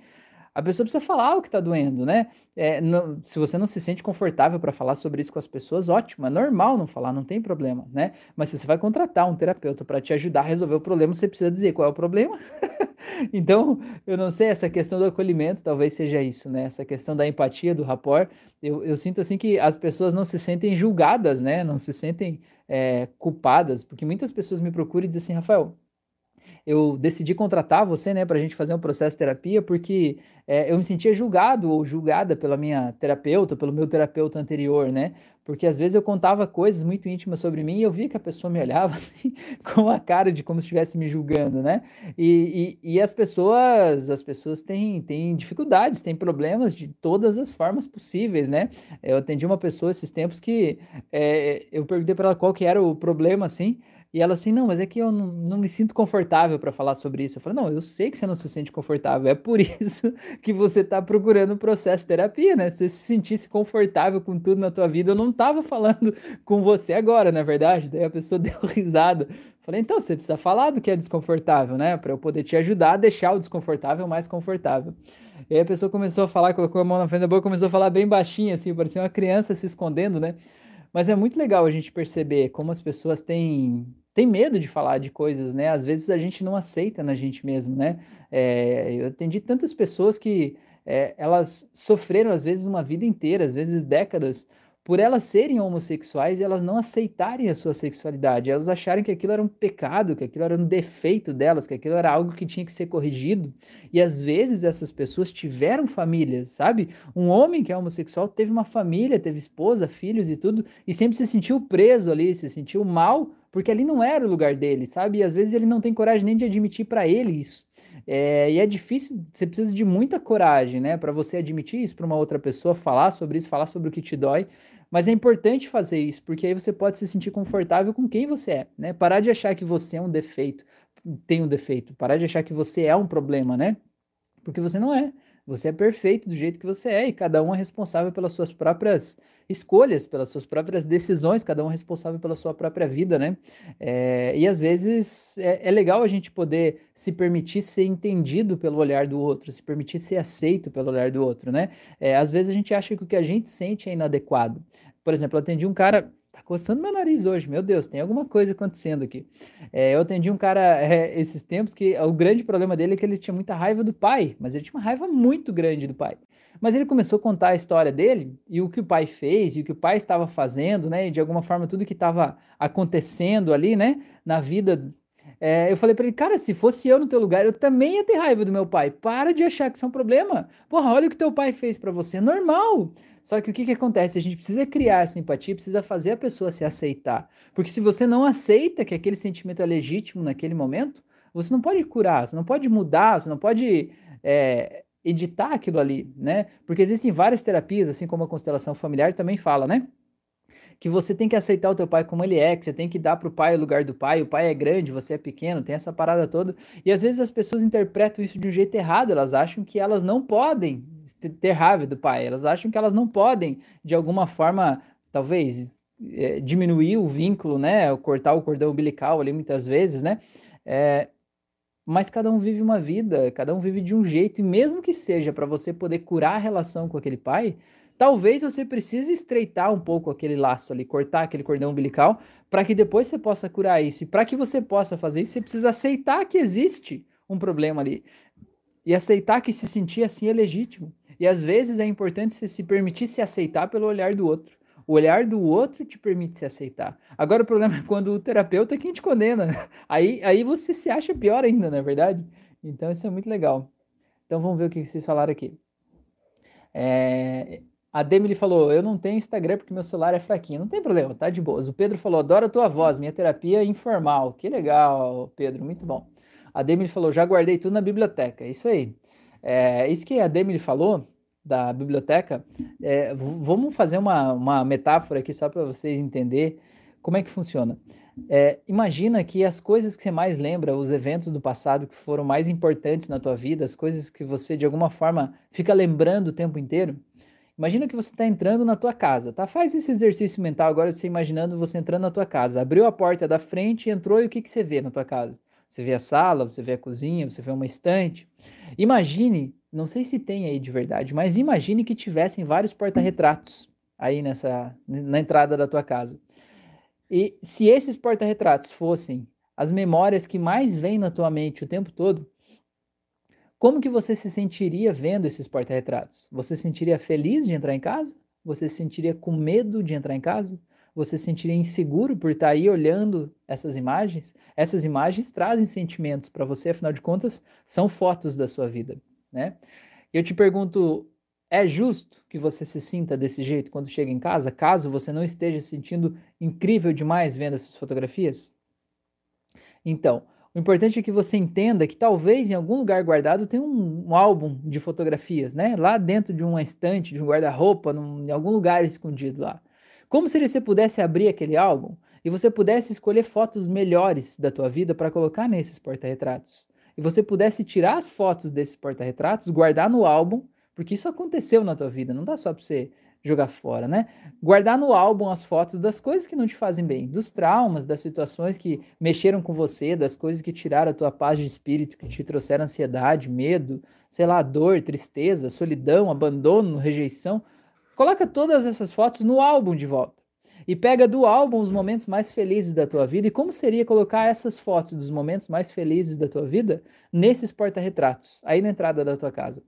a pessoa precisa falar o que está doendo, né? É, não, se você não se sente confortável para falar sobre isso com as pessoas, ótimo, é normal não falar, não tem problema, né? Mas se você vai contratar um terapeuta para te ajudar a resolver o problema, você precisa dizer qual é o problema. <laughs> então, eu não sei, essa questão do acolhimento talvez seja isso, né? Essa questão da empatia, do rapport. Eu, eu sinto assim que as pessoas não se sentem julgadas, né? Não se sentem é, culpadas, porque muitas pessoas me procuram e dizem assim, Rafael, eu decidi contratar você, né, para a gente fazer um processo de terapia, porque é, eu me sentia julgado ou julgada pela minha terapeuta, pelo meu terapeuta anterior, né? Porque às vezes eu contava coisas muito íntimas sobre mim e eu via que a pessoa me olhava <laughs> assim, com a cara de como se estivesse me julgando, né? E, e, e, as pessoas, as pessoas têm, têm dificuldades, têm problemas de todas as formas possíveis, né? Eu atendi uma pessoa esses tempos que é, eu perguntei para ela qual que era o problema, assim, e ela assim, não, mas é que eu não, não me sinto confortável para falar sobre isso. Eu falei, não, eu sei que você não se sente confortável, é por <laughs> isso que você está procurando um processo de terapia, né? Se você se sentisse confortável com tudo na tua vida, eu não estava falando <laughs> com você agora, na é verdade. Daí a pessoa <laughs> deu risada. Falei, então você precisa falar do que é desconfortável, né? Para eu poder te ajudar a deixar o desconfortável mais confortável. E aí a pessoa começou a falar, colocou a mão na frente da boca, começou a falar bem baixinho, assim, parecia uma criança se escondendo, né? Mas é muito legal a gente perceber como as pessoas têm tem medo de falar de coisas, né? Às vezes a gente não aceita na gente mesmo, né? É, eu atendi tantas pessoas que é, elas sofreram, às vezes, uma vida inteira, às vezes décadas, por elas serem homossexuais e elas não aceitarem a sua sexualidade, elas acharem que aquilo era um pecado, que aquilo era um defeito delas, que aquilo era algo que tinha que ser corrigido. E às vezes essas pessoas tiveram famílias, sabe? Um homem que é homossexual teve uma família, teve esposa, filhos e tudo, e sempre se sentiu preso ali, se sentiu mal porque ali não era o lugar dele, sabe? E às vezes ele não tem coragem nem de admitir para ele isso. É, e é difícil, você precisa de muita coragem, né, para você admitir isso para uma outra pessoa, falar sobre isso, falar sobre o que te dói. Mas é importante fazer isso, porque aí você pode se sentir confortável com quem você é, né? Parar de achar que você é um defeito, tem um defeito, parar de achar que você é um problema, né? Porque você não é. Você é perfeito do jeito que você é e cada um é responsável pelas suas próprias escolhas, pelas suas próprias decisões, cada um é responsável pela sua própria vida, né? É, e às vezes é, é, legal a gente poder se permitir ser entendido pelo olhar do outro, se permitir ser aceito pelo olhar do outro, né? É, às vezes a gente acha que o que a gente sente é inadequado. Por exemplo, eu atendi um cara coçando meu nariz hoje. Meu Deus, tem alguma coisa acontecendo aqui. É, eu atendi um cara <laughs> é, esses tempos que o grande problema dele é que ele tinha muita raiva do pai, mas ele tinha uma raiva muito grande do pai. Mas ele começou a contar a história dele e o que o pai fez e o que o pai estava fazendo, né? E de alguma forma tudo que estava acontecendo ali, né? Na vida. É, eu falei para ele, cara, se fosse eu no teu lugar, eu também ia ter raiva do meu pai. Para de achar que isso é um problema. Porra, olha o que teu pai fez para você. É normal. Só que o que, que acontece? A gente precisa criar essa empatia, precisa fazer a pessoa se aceitar. Porque se você não aceita que aquele sentimento é legítimo naquele momento, você não pode curar, você não pode mudar, você não pode é, editar aquilo ali, né? Porque existem várias terapias, assim como a constelação familiar também fala, né? que você tem que aceitar o teu pai como ele é, que você tem que dar pro pai o lugar do pai, o pai é grande, você é pequeno, tem essa parada toda. E às vezes as pessoas interpretam isso de um jeito errado, elas acham que elas não podem ter raiva do pai, elas acham que elas não podem, de alguma forma, talvez, é, diminuir o vínculo, né, cortar o cordão umbilical ali muitas vezes, né, é, mas cada um vive uma vida, cada um vive de um jeito, e mesmo que seja para você poder curar a relação com aquele pai, talvez você precise estreitar um pouco aquele laço ali, cortar aquele cordão umbilical, para que depois você possa curar isso. E para que você possa fazer isso, você precisa aceitar que existe um problema ali. E aceitar que se sentir assim é legítimo. E às vezes é importante você se permitir se aceitar pelo olhar do outro. O olhar do outro te permite se aceitar. Agora o problema é quando o terapeuta é quem te condena. <laughs> Aí, aí você se acha pior ainda, não é verdade? Então isso é muito legal. Então vamos ver o que vocês falaram aqui. É, a Demily falou: Eu não tenho Instagram porque meu celular é fraquinho. Não tem problema, tá de boas. O Pedro falou: Adoro a tua voz, minha terapia é informal. Que legal, Pedro, muito bom. A Demily falou: Já guardei tudo na biblioteca. Isso aí. É, isso que a Demily falou da biblioteca, é, vamos fazer uma, uma metáfora aqui só para vocês entenderem como é que funciona. É, imagina que as coisas que você mais lembra, os eventos do passado que foram mais importantes na tua vida, as coisas que você de alguma forma fica lembrando o tempo inteiro, Imagina que você está entrando na tua casa, tá? Faz esse exercício mental agora, você imaginando você entrando na tua casa. Abriu a porta da frente, entrou e o que, que você vê na tua casa? Você vê a sala, você vê a cozinha, você vê uma estante. Imagine, não sei se tem aí de verdade, mas imagine que tivessem vários porta-retratos aí nessa na entrada da tua casa. E se esses porta-retratos fossem as memórias que mais vêm na tua mente o tempo todo, como que você se sentiria vendo esses porta-retratos? Você se sentiria feliz de entrar em casa? Você se sentiria com medo de entrar em casa? Você se sentiria inseguro por estar aí olhando essas imagens? Essas imagens trazem sentimentos para você, afinal de contas, são fotos da sua vida, né? Eu te pergunto, é justo que você se sinta desse jeito quando chega em casa, caso você não esteja se sentindo incrível demais vendo essas fotografias? Então, o importante é que você entenda que talvez em algum lugar guardado tenha um, um álbum de fotografias, né? Lá dentro de uma estante, de um guarda-roupa, em algum lugar escondido lá. Como se você pudesse abrir aquele álbum e você pudesse escolher fotos melhores da tua vida para colocar nesses porta-retratos. E você pudesse tirar as fotos desses porta-retratos, guardar no álbum, porque isso aconteceu na tua vida, não dá só para você jogar fora, né? Guardar no álbum as fotos das coisas que não te fazem bem, dos traumas, das situações que mexeram com você, das coisas que tiraram a tua paz de espírito, que te trouxeram ansiedade, medo, sei lá, dor, tristeza, solidão, abandono, rejeição. Coloca todas essas fotos no álbum de volta. E pega do álbum os momentos mais felizes da tua vida. E como seria colocar essas fotos dos momentos mais felizes da tua vida nesses porta-retratos, aí na entrada da tua casa?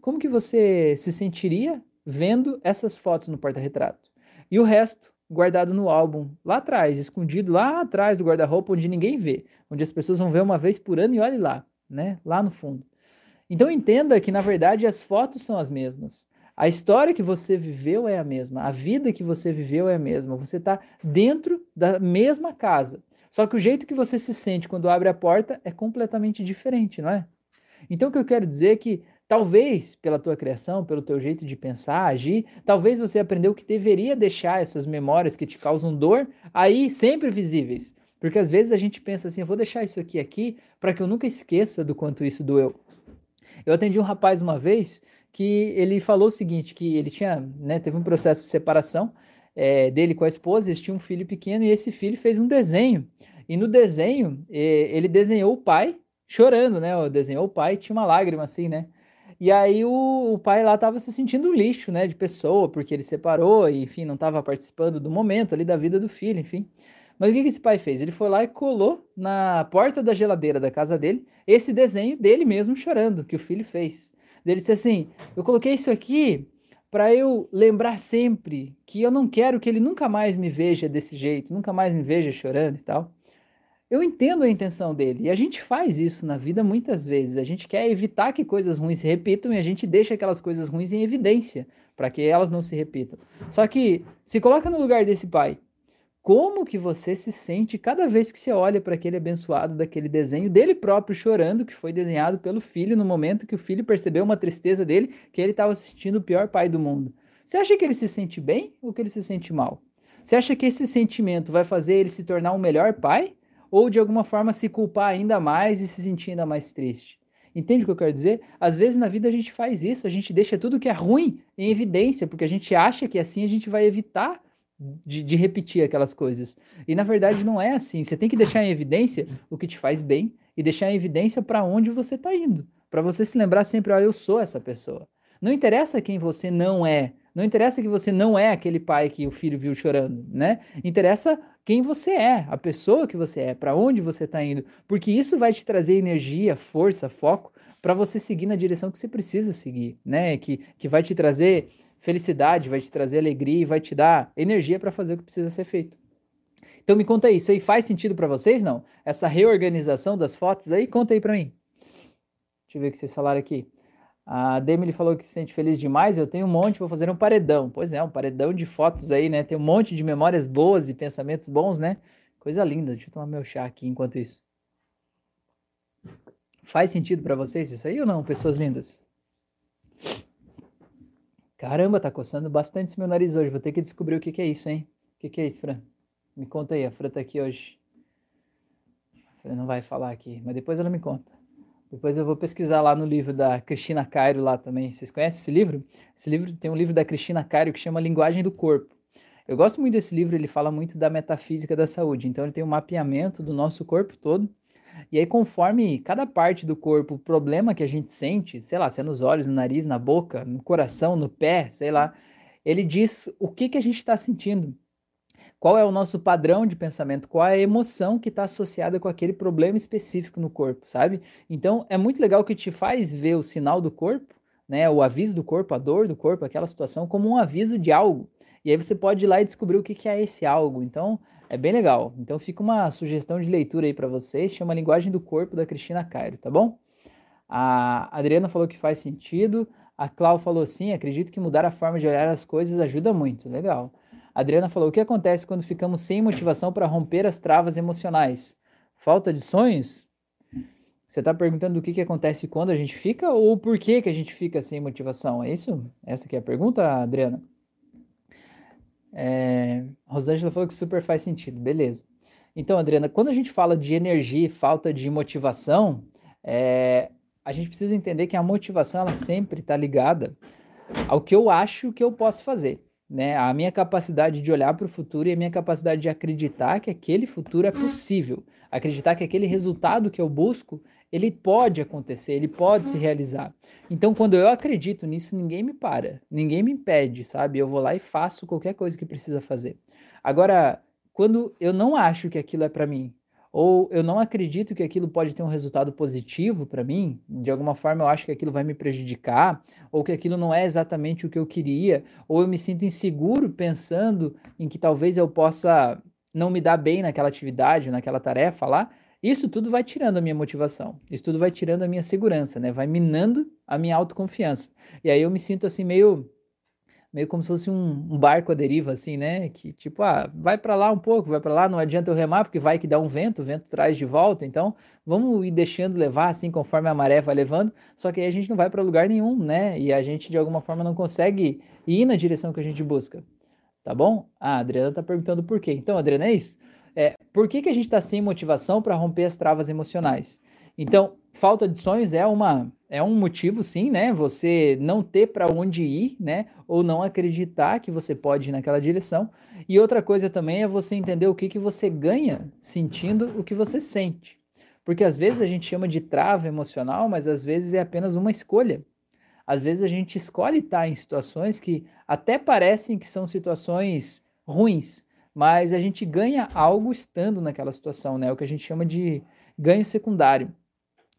Como que você se sentiria vendo essas fotos no porta-retrato. E o resto guardado no álbum, lá atrás, escondido lá atrás do guarda-roupa, onde ninguém vê, onde as pessoas vão ver uma vez por ano e olhe lá, né? Lá no fundo. Então entenda que na verdade as fotos são as mesmas. A história que você viveu é a mesma, a vida que você viveu é a mesma. Você está dentro da mesma casa. Só que o jeito que você se sente quando abre a porta é completamente diferente, não é? Então o que eu quero dizer é que Talvez pela tua criação, pelo teu jeito de pensar, agir, talvez você aprendeu que deveria deixar essas memórias que te causam dor aí sempre visíveis. Porque às vezes a gente pensa assim, eu vou deixar isso aqui aqui para que eu nunca esqueça do quanto isso doeu. Eu atendi um rapaz uma vez que ele falou o seguinte, que ele tinha, né, teve um processo de separação é, dele com a esposa, eles tinham um filho pequeno e esse filho fez um desenho. E no desenho, ele desenhou o pai chorando, né? Desenhou o pai, tinha uma lágrima assim, né? E aí o, o pai lá estava se sentindo lixo, né, de pessoa, porque ele separou e, enfim, não estava participando do momento ali da vida do filho, enfim. Mas o que, que esse pai fez? Ele foi lá e colou na porta da geladeira da casa dele esse desenho dele mesmo chorando, que o filho fez. Ele disse assim: Eu coloquei isso aqui para eu lembrar sempre que eu não quero que ele nunca mais me veja desse jeito, nunca mais me veja chorando e tal. Eu entendo a intenção dele e a gente faz isso na vida muitas vezes. A gente quer evitar que coisas ruins se repitam e a gente deixa aquelas coisas ruins em evidência para que elas não se repitam. Só que se coloca no lugar desse pai. Como que você se sente cada vez que você olha para aquele abençoado daquele desenho dele próprio chorando, que foi desenhado pelo filho no momento que o filho percebeu uma tristeza dele, que ele estava assistindo o pior pai do mundo? Você acha que ele se sente bem ou que ele se sente mal? Você acha que esse sentimento vai fazer ele se tornar um melhor pai ou de alguma forma se culpar ainda mais e se sentir ainda mais triste. Entende o que eu quero dizer? Às vezes na vida a gente faz isso, a gente deixa tudo que é ruim em evidência, porque a gente acha que assim a gente vai evitar de, de, repetir aquelas coisas. E na verdade não é assim. Você tem que deixar em evidência o que te faz bem e deixar em evidência para onde você está indo. Para você se lembrar sempre, ó, oh, eu sou essa pessoa. Não interessa quem você não é. Não interessa que você não é aquele pai que o filho viu chorando, né? Interessa quem você é, a pessoa que você é, para onde você está indo, porque isso vai te trazer energia, força, foco para você seguir na direção que você precisa seguir, né? Que, que vai te trazer felicidade, vai te trazer alegria e vai te dar energia para fazer o que precisa ser feito. Então me conta aí, isso aí faz sentido para vocês, não? Essa reorganização das fotos aí, conta aí para mim. Deixa eu ver o que vocês falaram aqui. A Demi falou que se sente feliz demais. Eu tenho um monte, vou fazer um paredão. Pois é, um paredão de fotos aí, né? Tem um monte de memórias boas e pensamentos bons, né? Coisa linda. Deixa eu tomar meu chá aqui enquanto isso. Faz sentido para vocês isso aí ou não, pessoas lindas? Caramba, tá coçando bastante esse meu nariz hoje. Vou ter que descobrir o que, que é isso, hein? O que, que é isso, Fran? Me conta aí, a Fran tá aqui hoje. A Fran não vai falar aqui, mas depois ela me conta. Depois eu vou pesquisar lá no livro da Cristina Cairo lá também. Vocês conhecem esse livro? Esse livro tem um livro da Cristina Cairo que chama Linguagem do Corpo. Eu gosto muito desse livro, ele fala muito da metafísica da saúde. Então ele tem um mapeamento do nosso corpo todo. E aí, conforme cada parte do corpo, o problema que a gente sente, sei lá, se é nos olhos, no nariz, na boca, no coração, no pé, sei lá, ele diz o que, que a gente está sentindo qual é o nosso padrão de pensamento, qual é a emoção que está associada com aquele problema específico no corpo, sabe? Então é muito legal que te faz ver o sinal do corpo, né? O aviso do corpo, a dor do corpo, aquela situação, como um aviso de algo. E aí você pode ir lá e descobrir o que, que é esse algo. Então é bem legal. Então fica uma sugestão de leitura aí para vocês, chama Linguagem do Corpo da Cristina Cairo, tá bom? A Adriana falou que faz sentido. A Clau falou sim, acredito que mudar a forma de olhar as coisas ajuda muito. Legal. Adriana falou: o que acontece quando ficamos sem motivação para romper as travas emocionais? Falta de sonhos? Você está perguntando o que, que acontece quando a gente fica ou por que, que a gente fica sem motivação? É isso? Essa que é a pergunta, Adriana? É, Rosângela falou que super faz sentido, beleza. Então, Adriana, quando a gente fala de energia e falta de motivação, é, a gente precisa entender que a motivação ela sempre está ligada ao que eu acho que eu posso fazer né? A minha capacidade de olhar para o futuro e a minha capacidade de acreditar que aquele futuro é possível, acreditar que aquele resultado que eu busco, ele pode acontecer, ele pode se realizar. Então, quando eu acredito nisso, ninguém me para, ninguém me impede, sabe? Eu vou lá e faço qualquer coisa que precisa fazer. Agora, quando eu não acho que aquilo é para mim, ou eu não acredito que aquilo pode ter um resultado positivo para mim, de alguma forma eu acho que aquilo vai me prejudicar, ou que aquilo não é exatamente o que eu queria, ou eu me sinto inseguro pensando em que talvez eu possa não me dar bem naquela atividade, naquela tarefa lá, isso tudo vai tirando a minha motivação, isso tudo vai tirando a minha segurança, né? Vai minando a minha autoconfiança. E aí eu me sinto assim meio meio como se fosse um, um barco à deriva, assim, né? Que tipo, ah, vai para lá um pouco, vai para lá, não adianta eu remar, porque vai que dá um vento, o vento traz de volta, então vamos ir deixando levar, assim, conforme a maré vai levando, só que aí a gente não vai para lugar nenhum, né? E a gente, de alguma forma, não consegue ir na direção que a gente busca, tá bom? Ah, a Adriana tá perguntando por quê. Então, Adriana, é isso? Por que, que a gente está sem motivação para romper as travas emocionais? Então, falta de sonhos é uma é um motivo, sim, né? Você não ter para onde ir, né? Ou não acreditar que você pode ir naquela direção. E outra coisa também é você entender o que, que você ganha sentindo o que você sente. Porque às vezes a gente chama de trava emocional, mas às vezes é apenas uma escolha. Às vezes a gente escolhe estar em situações que até parecem que são situações ruins, mas a gente ganha algo estando naquela situação, né? O que a gente chama de ganho secundário.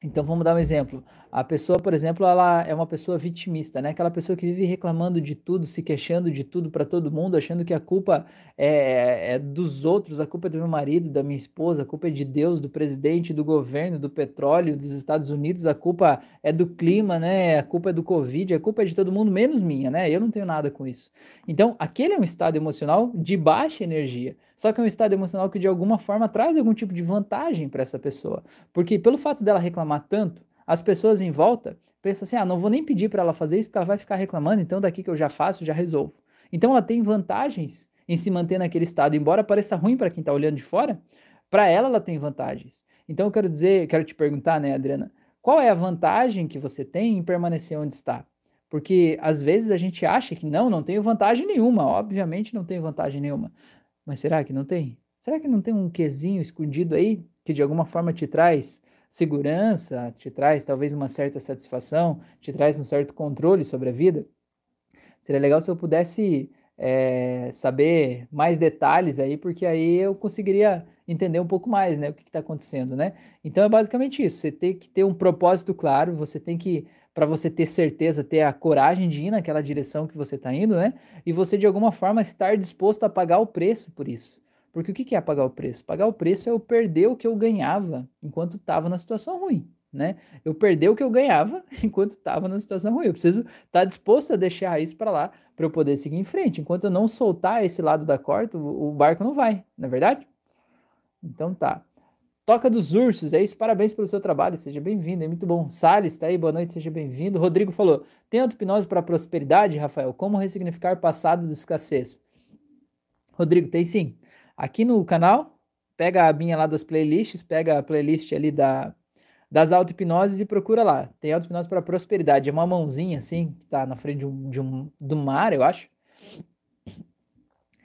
Então vamos dar um exemplo. A pessoa, por exemplo, ela é uma pessoa vitimista, né? Aquela pessoa que vive reclamando de tudo, se queixando de tudo para todo mundo, achando que a culpa é, é, dos outros, a culpa é do meu marido, da minha esposa, a culpa é de Deus, do presidente, do governo, do petróleo, dos Estados Unidos, a culpa é do clima, né? A culpa é do Covid, a culpa é de todo mundo, menos minha, né? Eu não tenho nada com isso. Então, aquele é um estado emocional de baixa energia. Só que é um estado emocional que de alguma forma traz algum tipo de vantagem para essa pessoa. Porque pelo fato dela reclamar tanto, as pessoas em volta pensam assim: ah, não vou nem pedir para ela fazer isso porque ela vai ficar reclamando, então daqui que eu já faço, já resolvo. Então ela tem vantagens em se manter naquele estado, embora pareça ruim para quem está olhando de fora, para ela ela tem vantagens. Então eu quero dizer, quero te perguntar, né, Adriana, qual é a vantagem que você tem em permanecer onde está? Porque às vezes a gente acha que não, não tenho vantagem nenhuma, obviamente não tenho vantagem nenhuma. Mas será que não tem? Será que não tem um quesinho escondido aí que de alguma forma te traz segurança, te traz talvez uma certa satisfação, te traz um certo controle sobre a vida. Seria legal se eu pudesse é, saber mais detalhes aí, porque aí eu conseguiria entender um pouco mais, né, o que está acontecendo, né? Então é basicamente isso. Você tem que ter um propósito claro, você tem que para você ter certeza, ter a coragem de ir naquela direção que você está indo, né? E você de alguma forma estar disposto a pagar o preço por isso. Porque o que é pagar o preço? Pagar o preço é eu perder o que eu ganhava enquanto estava na situação ruim né? Eu perder o que eu ganhava <laughs> enquanto estava na situação ruim. Eu preciso estar tá disposto a deixar isso para lá para eu poder seguir em frente. Enquanto eu não soltar esse lado da corda, o, barco não vai, não é verdade? Então tá. Toca dos Ursos, é isso. Parabéns pelo seu trabalho, seja bem-vindo, é muito bom. Salles, tá aí, boa noite, seja bem-vindo. Rodrigo falou: tem auto-hipnose para prosperidade, Rafael? Como ressignificar passado de escassez? Rodrigo, tem sim. Aqui no canal, pega a minha lá das playlists, pega a playlist ali da das auto-hipnoses e procura lá. Tem auto-hipnose para prosperidade. É uma mãozinha assim, que tá na frente de um, de um, do mar, eu acho.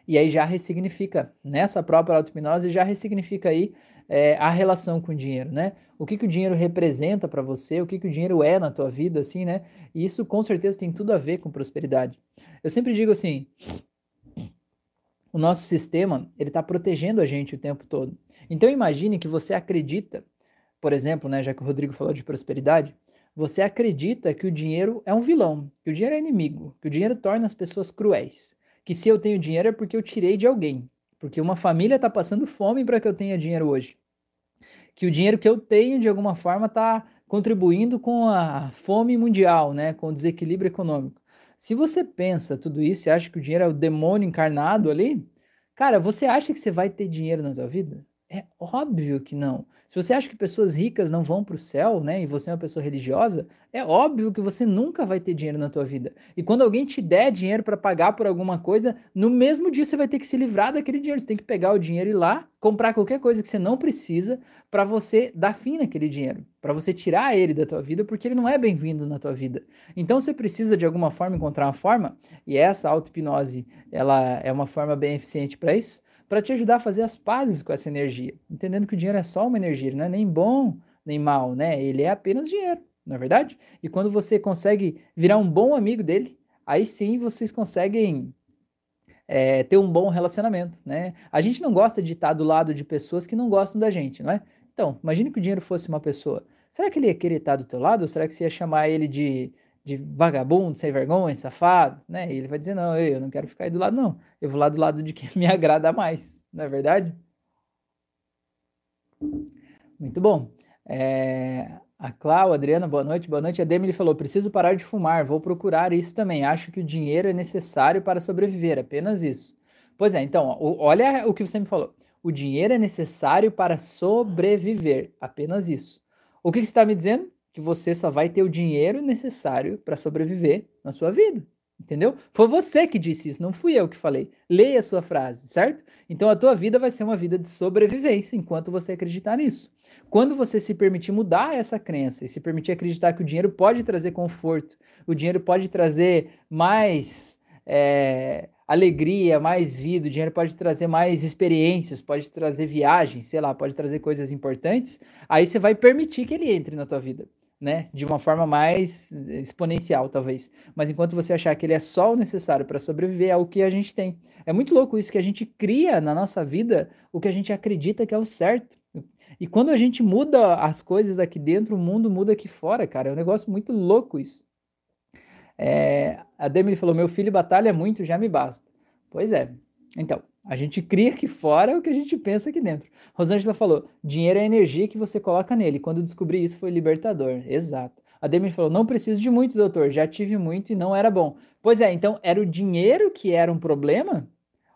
E aí já ressignifica, nessa própria auto-hipnose, já ressignifica aí é, a relação com o dinheiro, né? O que, que o dinheiro representa para você, o que, que o dinheiro é na tua vida, assim, né? E isso com certeza tem tudo a ver com prosperidade. Eu sempre digo assim, o nosso sistema, ele está protegendo a gente o tempo todo. Então imagine que você acredita por exemplo, né, já que o Rodrigo falou de prosperidade, você acredita que o dinheiro é um vilão, que o dinheiro é inimigo, que o dinheiro torna as pessoas cruéis, que se eu tenho dinheiro é porque eu tirei de alguém, porque uma família está passando fome para que eu tenha dinheiro hoje, que o dinheiro que eu tenho de alguma forma está contribuindo com a fome mundial, né, com o desequilíbrio econômico. Se você pensa tudo isso e acha que o dinheiro é o demônio encarnado ali, cara, você acha que você vai ter dinheiro na tua vida? É óbvio que não. Se você acha que pessoas ricas não vão para o céu, né, e você é uma pessoa religiosa, é óbvio que você nunca vai ter dinheiro na tua vida. E quando alguém te der dinheiro para pagar por alguma coisa, no mesmo dia você vai ter que se livrar daquele dinheiro. Você tem que pegar o dinheiro e ir lá comprar qualquer coisa que você não precisa para você dar fim naquele dinheiro, para você tirar ele da tua vida, porque ele não é bem-vindo na tua vida. Então você precisa de alguma forma encontrar uma forma, e essa auto-hipnose, ela é uma forma bem eficiente para isso para te ajudar a fazer as pazes com essa energia, entendendo que o dinheiro é só uma energia, ele não é nem bom nem mal, né? Ele é apenas dinheiro, não é verdade? E quando você consegue virar um bom amigo dele, aí sim vocês conseguem é, ter um bom relacionamento, né? A gente não gosta de estar do lado de pessoas que não gostam da gente, não é? Então, imagine que o dinheiro fosse uma pessoa. Será que ele ia querer estar do teu lado? Ou será que você ia chamar ele de de vagabundo, sem vergonha, safado, né? E ele vai dizer: não, eu não quero ficar aí do lado, não. Eu vou lá do lado de quem <laughs> me agrada mais, não é verdade? Muito bom. É, a Clau, a Adriana, boa noite, boa noite. A Demi falou: preciso parar de fumar, vou procurar isso também. Acho que o dinheiro é necessário para sobreviver, apenas isso. Pois é, então, olha o que você me falou. O dinheiro é necessário para sobreviver, apenas isso. O que, que você está me dizendo? Que você só vai ter o dinheiro necessário para sobreviver na sua vida. Entendeu? Foi você que disse isso, não fui eu que falei. Leia a sua frase, certo? Então a tua vida vai ser uma vida de sobrevivência enquanto você acreditar nisso. Quando você se permitir mudar essa crença e se permitir acreditar que o dinheiro pode trazer conforto, o dinheiro pode trazer mais é, alegria, mais vida, o dinheiro pode trazer mais experiências, pode trazer viagens, sei lá, pode trazer coisas importantes, aí você vai permitir que ele entre na tua vida né? De uma forma mais exponencial, talvez. Mas enquanto você achar que ele é só o necessário para sobreviver, é o que a gente tem. É muito louco isso que a gente cria na nossa vida o que a gente acredita que é o certo. E quando a gente muda as coisas aqui dentro, o mundo muda aqui fora, cara. É um negócio muito louco isso. É, a Demi falou: meu filho batalha muito, já me basta. Pois é. Então, a gente cria aqui fora o que a gente pensa aqui dentro. Rosângela falou: dinheiro é energia que você coloca nele. Quando descobri isso, foi libertador. Exato. A Demi falou: não preciso de muito, doutor. Já tive muito e não era bom. Pois é, então era o dinheiro que era um problema?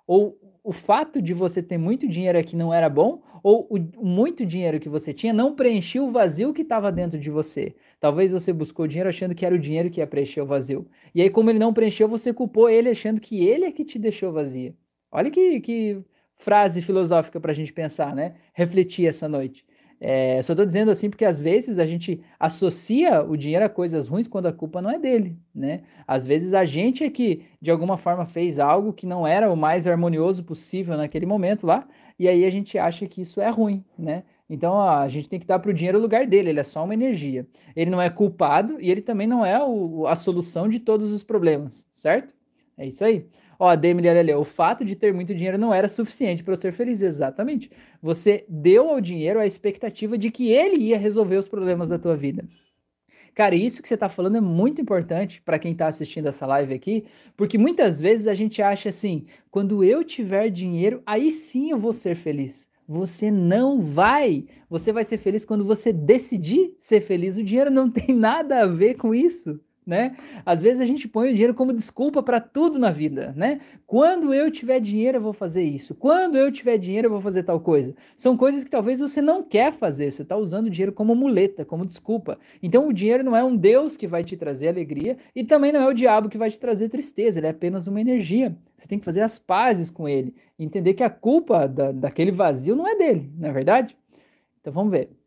Ou o fato de você ter muito dinheiro aqui não era bom? Ou o muito dinheiro que você tinha não preenchia o vazio que estava dentro de você? Talvez você buscou dinheiro achando que era o dinheiro que ia preencher o vazio. E aí, como ele não preencheu, você culpou ele achando que ele é que te deixou vazio. Olha que, que frase filosófica para a gente pensar, né? Refletir essa noite. É, só estou dizendo assim porque às vezes a gente associa o dinheiro a coisas ruins quando a culpa não é dele, né? Às vezes a gente é que de alguma forma fez algo que não era o mais harmonioso possível naquele momento lá, e aí a gente acha que isso é ruim, né? Então a gente tem que dar para o dinheiro o lugar dele, ele é só uma energia. Ele não é culpado e ele também não é o, a solução de todos os problemas, certo? É isso aí. Ó, Demi, olha ali, o fato de ter muito dinheiro não era suficiente para eu ser feliz. Exatamente. Você deu ao dinheiro a expectativa de que ele ia resolver os problemas da tua vida. Cara, isso que você está falando é muito importante para quem está assistindo essa live aqui, porque muitas vezes a gente acha assim: quando eu tiver dinheiro, aí sim eu vou ser feliz. Você não vai. Você vai ser feliz quando você decidir ser feliz. O dinheiro não <laughs> tem nada a ver com isso né? Às vezes a gente põe o dinheiro como desculpa para tudo na vida, né? Quando eu tiver dinheiro, eu vou fazer isso. Quando eu tiver dinheiro, eu vou fazer tal coisa. São coisas que talvez você não quer fazer. Você está usando o dinheiro como muleta, como desculpa. Então o dinheiro não é um Deus que vai te trazer alegria e também não é o diabo que vai te trazer tristeza. Ele é apenas uma energia. Você tem que fazer as pazes com ele. Entender que a culpa da, daquele vazio não é dele, não é verdade? Então vamos ver.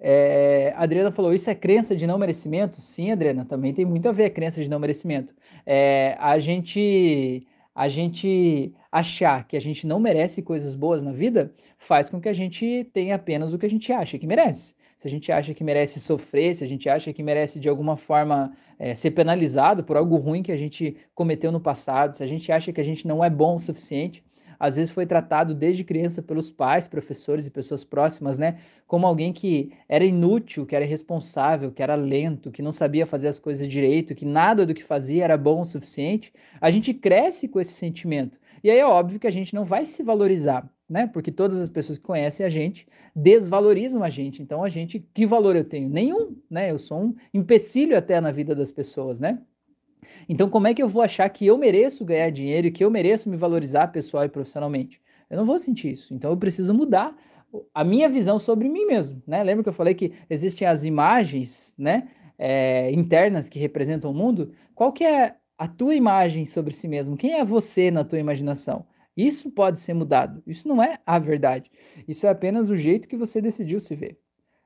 É, a Adriana falou: Isso é crença de não merecimento? Sim, Adriana, também tem muito a ver a crença de não merecimento. É, a gente a gente achar que a gente não merece coisas boas na vida faz com que a gente tenha apenas o que a gente acha que merece. Se a gente acha que merece sofrer, se a gente acha que merece de alguma forma é, ser penalizado por algo ruim que a gente cometeu no passado, se a gente acha que a gente não é bom o suficiente, às vezes foi tratado desde criança pelos pais, professores e pessoas próximas, né, como alguém que era inútil, que era irresponsável, que era lento, que não sabia fazer as coisas direito, que nada do que fazia era bom o suficiente, a gente cresce com esse sentimento. E aí é óbvio que a gente não vai se valorizar, né? Porque todas as pessoas que conhecem a gente desvalorizam a gente. Então a gente, que valor eu tenho? Nenhum, né? Eu sou um empecilho até na vida das pessoas, né? Então, como é que eu vou achar que eu mereço ganhar dinheiro e que eu mereço me valorizar pessoal e profissionalmente? Eu não vou sentir isso. Então, eu preciso mudar a minha visão sobre mim mesmo, né? Lembra que eu falei que existem as imagens, né, é, internas que representam o mundo? Qual que é a tua imagem sobre si mesmo? Quem é você na tua imaginação? Isso pode ser mudado. Isso não é a verdade. Isso é apenas o jeito que você decidiu se ver.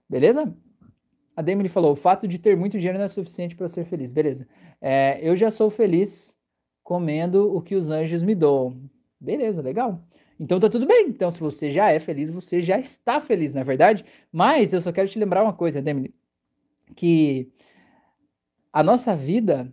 Beleza? A Demi falou: o fato de ter muito dinheiro não é suficiente para ser feliz. Beleza. É, eu já sou feliz comendo o que os anjos me dão. Beleza, legal. Então tá tudo bem. Então, se você já é feliz, você já está feliz, na é verdade. Mas eu só quero te lembrar uma coisa, Demi, que a nossa vida,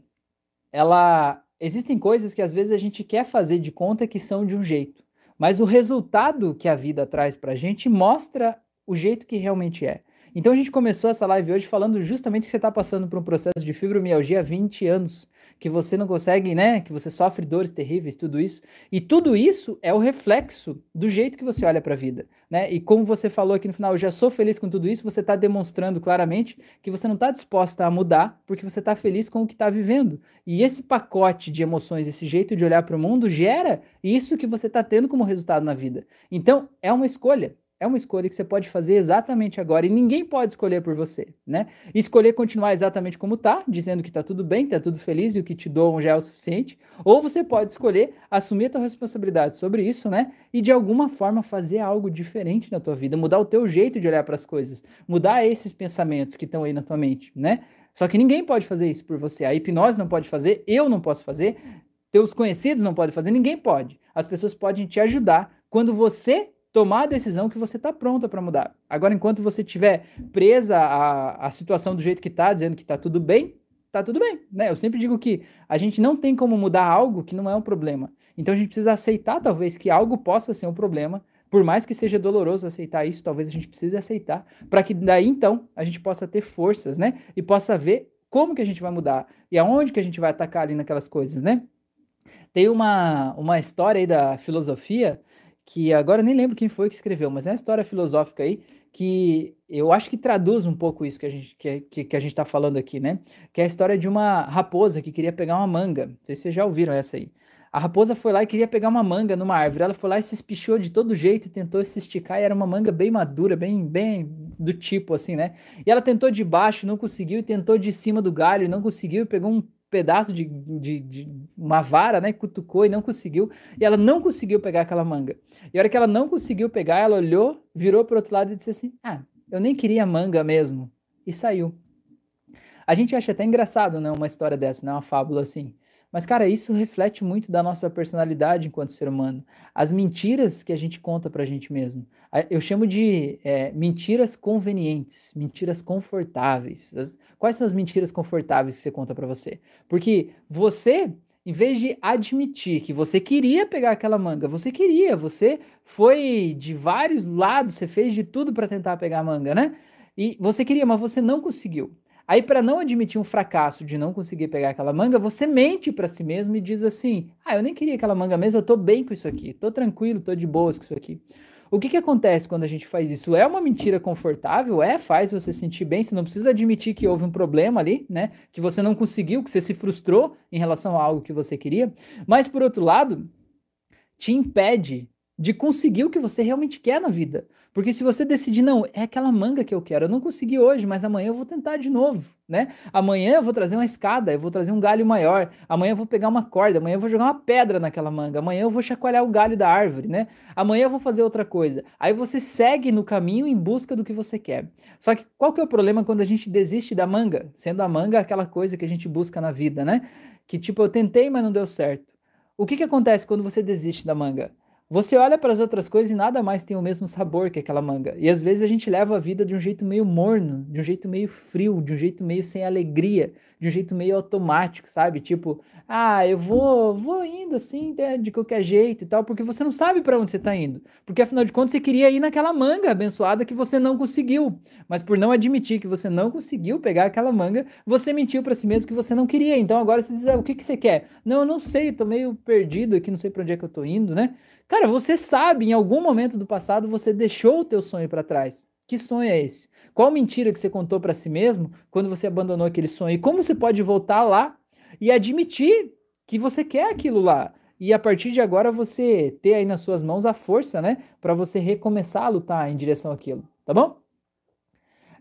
ela existem coisas que às vezes a gente quer fazer de conta que são de um jeito, mas o resultado que a vida traz pra gente mostra o jeito que realmente é. Então a gente começou essa live hoje falando justamente que você está passando por um processo de fibromialgia há 20 anos, que você não consegue, né? Que você sofre dores terríveis, tudo isso. E tudo isso é o reflexo do jeito que você olha para a vida, né? E como você falou aqui no final, eu já sou feliz com tudo isso, você está demonstrando claramente que você não está disposta a mudar porque você está feliz com o que está vivendo. E esse pacote de emoções, esse jeito de olhar para o mundo gera isso que você está tendo como resultado na vida. Então é uma escolha é uma escolha que você pode fazer exatamente agora e ninguém pode escolher por você, né? Escolher continuar exatamente como tá, dizendo que tá tudo bem, tá tudo feliz e o que te dou já é o suficiente, ou você pode escolher assumir a tua responsabilidade sobre isso, né? E de alguma forma fazer algo diferente na tua vida, mudar o teu jeito de olhar para as coisas, mudar esses pensamentos que estão aí na tua mente, né? Só que ninguém pode fazer isso por você. A hipnose não pode fazer, eu não posso fazer, teus conhecidos não podem fazer, ninguém pode. As pessoas podem te ajudar quando você tomar a decisão que você está pronta para mudar. Agora, enquanto você estiver presa à, à situação do jeito que está, dizendo que está tudo bem, está tudo bem, né? Eu sempre digo que a gente não tem como mudar algo que não é um problema. Então a gente precisa aceitar, talvez, que algo possa ser um problema, por mais que seja doloroso aceitar isso, talvez a gente precise aceitar, para que daí então a gente possa ter forças, né? E possa ver como que a gente vai mudar e aonde que a gente vai atacar ali naquelas coisas, né? Tem uma, uma história aí da filosofia que agora nem lembro quem foi que escreveu, mas é uma história filosófica aí que eu acho que traduz um pouco isso que a gente que, que, a gente está falando aqui, né? Que é a história de uma raposa que queria pegar uma manga. Não sei se vocês já ouviram essa aí. A raposa foi lá e queria pegar uma manga numa árvore. Ela foi lá e se espichou de todo jeito e tentou se esticar. E era uma manga bem madura, bem, bem do tipo assim, né? E ela tentou de baixo, não conseguiu, e tentou de cima do galho, não conseguiu, e pegou um pedaço de, de, de, uma vara, né? Cutucou e não conseguiu. E ela não conseguiu pegar aquela manga. E a hora que ela não conseguiu pegar, ela olhou, virou para o outro lado e disse assim: Ah, eu nem queria manga mesmo. E saiu. A gente acha até engraçado, né? Uma história dessa, né? Uma fábula assim. Mas, cara, isso reflete muito da nossa personalidade enquanto ser humano. As mentiras que a gente conta pra gente mesmo. Eu chamo de é, mentiras convenientes, mentiras confortáveis. Quais são as mentiras confortáveis que você conta para você? Porque você em vez de admitir que você queria pegar aquela manga, você queria, você foi de vários lados, você fez de tudo para tentar pegar a manga, né? E você queria, mas você não conseguiu. Aí, para não admitir um fracasso de não conseguir pegar aquela manga, você mente para si mesmo e diz assim: Ah, eu nem queria aquela manga mesmo, eu tô bem com isso aqui, tô tranquilo, tô de boas com isso aqui. O que, que acontece quando a gente faz isso? É uma mentira confortável? É, faz você sentir bem, você não precisa admitir que houve um problema ali, né? Que você não conseguiu, que você se frustrou em relação a algo que você queria. Mas, por outro lado, te impede de conseguir o que você realmente quer na vida. Porque se você decidir, não, é aquela manga que eu quero, eu não consegui hoje, mas amanhã eu vou tentar de novo, né? Amanhã eu vou trazer uma escada, eu vou trazer um galho maior, amanhã eu vou pegar uma corda, amanhã eu vou jogar uma pedra naquela manga, amanhã eu vou chacoalhar o galho da árvore, né? Amanhã eu vou fazer outra coisa. Aí você segue no caminho em busca do que você quer. Só que qual que é o problema quando a gente desiste da manga? Sendo a manga aquela coisa que a gente busca na vida, né? Que tipo, eu tentei, mas não deu certo. O que que acontece quando você desiste da manga? Você olha para as outras coisas e nada mais tem o mesmo sabor que aquela manga. E às vezes a gente leva a vida de um jeito meio morno, de um jeito meio frio, de um jeito meio sem alegria, de um jeito meio automático, sabe? Tipo, ah, eu vou, vou indo assim, né, de qualquer jeito e tal, porque você não sabe para onde você está indo. Porque afinal de contas você queria ir naquela manga abençoada que você não conseguiu. Mas por não admitir que você não conseguiu pegar aquela manga, você mentiu para si mesmo que você não queria. Então agora você diz, ah, o que, que você quer? Não, eu não sei, tô meio perdido aqui, não sei para onde é que eu tô indo, né? Cara, você sabe, em algum momento do passado você deixou o teu sonho para trás. Que sonho é esse? Qual mentira que você contou para si mesmo quando você abandonou aquele sonho? E como você pode voltar lá e admitir que você quer aquilo lá? E a partir de agora você ter aí nas suas mãos a força, né, para você recomeçar a lutar em direção àquilo, tá bom?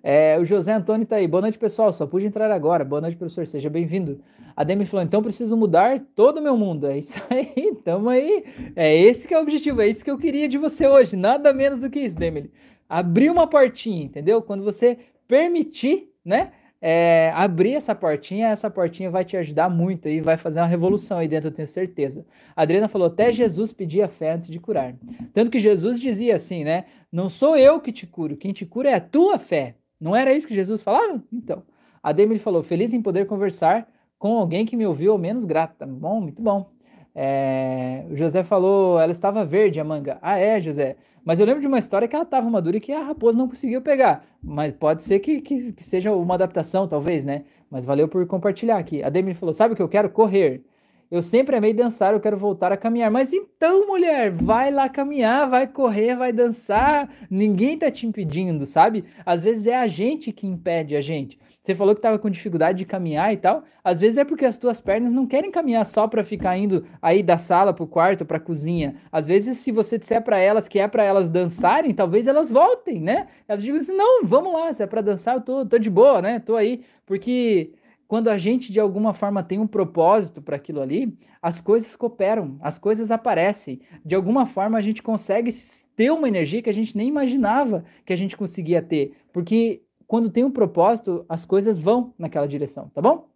É, o José Antônio tá aí. Boa noite, pessoal. Só pude entrar agora. Boa noite, professor. Seja bem-vindo. A Demi falou: então preciso mudar todo o meu mundo. É isso aí. <laughs> Tamo aí. É esse que é o objetivo. É isso que eu queria de você hoje. Nada menos do que isso, Demi. Abrir uma portinha, entendeu? Quando você permitir, né? É, abrir essa portinha, essa portinha vai te ajudar muito e vai fazer uma revolução aí dentro, eu tenho certeza. A Adriana falou: até Jesus pedia fé antes de curar. Tanto que Jesus dizia assim, né? Não sou eu que te curo, quem te cura é a tua fé. Não era isso que Jesus falava? Então, a Demi falou: feliz em poder conversar com alguém que me ouviu ao menos grata. Bom, muito bom. É, o José falou: ela estava verde, a manga. Ah, é, José. Mas eu lembro de uma história que ela estava madura e que a raposa não conseguiu pegar. Mas pode ser que, que, que seja uma adaptação, talvez, né? Mas valeu por compartilhar aqui. A Demi falou: sabe o que eu quero? Correr. Eu sempre amei dançar, eu quero voltar a caminhar. Mas então, mulher, vai lá caminhar, vai correr, vai dançar. Ninguém tá te impedindo, sabe? Às vezes é a gente que impede a gente. Você falou que estava com dificuldade de caminhar e tal. Às vezes é porque as tuas pernas não querem caminhar só para ficar indo aí da sala pro quarto, pra cozinha. Às vezes, se você disser para elas que é para elas dançarem, talvez elas voltem, né? Elas digam assim: não, vamos lá, se é para dançar, eu tô, tô de boa, né? Tô aí. Porque quando a gente de alguma forma tem um propósito para aquilo ali, as coisas cooperam, as coisas aparecem. De alguma forma a gente consegue ter uma energia que a gente nem imaginava que a gente conseguia ter, porque quando tem um propósito, as coisas vão naquela direção, tá bom?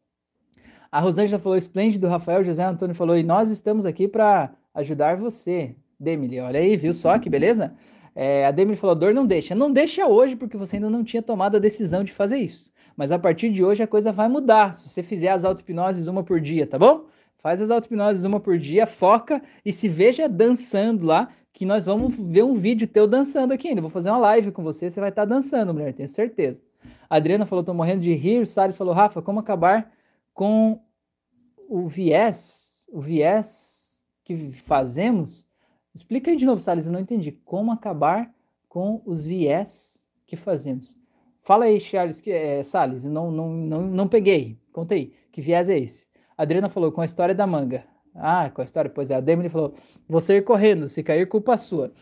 A Rosângela falou esplêndido, Rafael José Antônio falou e nós estamos aqui para ajudar você, Demily. Olha aí, viu só que beleza? É, a Demily falou: dor não deixa. Não deixa hoje, porque você ainda não tinha tomado a decisão de fazer isso. Mas a partir de hoje a coisa vai mudar. Se você fizer as auto-hipnoses uma por dia, tá bom? Faz as auto-hipnoses uma por dia, foca e se veja dançando lá, que nós vamos ver um vídeo teu dançando aqui ainda. Vou fazer uma live com você, você vai estar tá dançando, mulher, tenho certeza. A Adriana falou, tô morrendo de rir. O Salles falou, Rafa, como acabar com o viés, o viés que fazemos? Explica aí de novo, Salles, eu não entendi. Como acabar com os viés que fazemos? Fala aí, Charles, que, é, Salles, não, não, não, não peguei. Contei. Que viés é esse? A Adriana falou, com a história da manga. Ah, com a história? Pois é, a Demily falou, você ir correndo, se cair, culpa sua.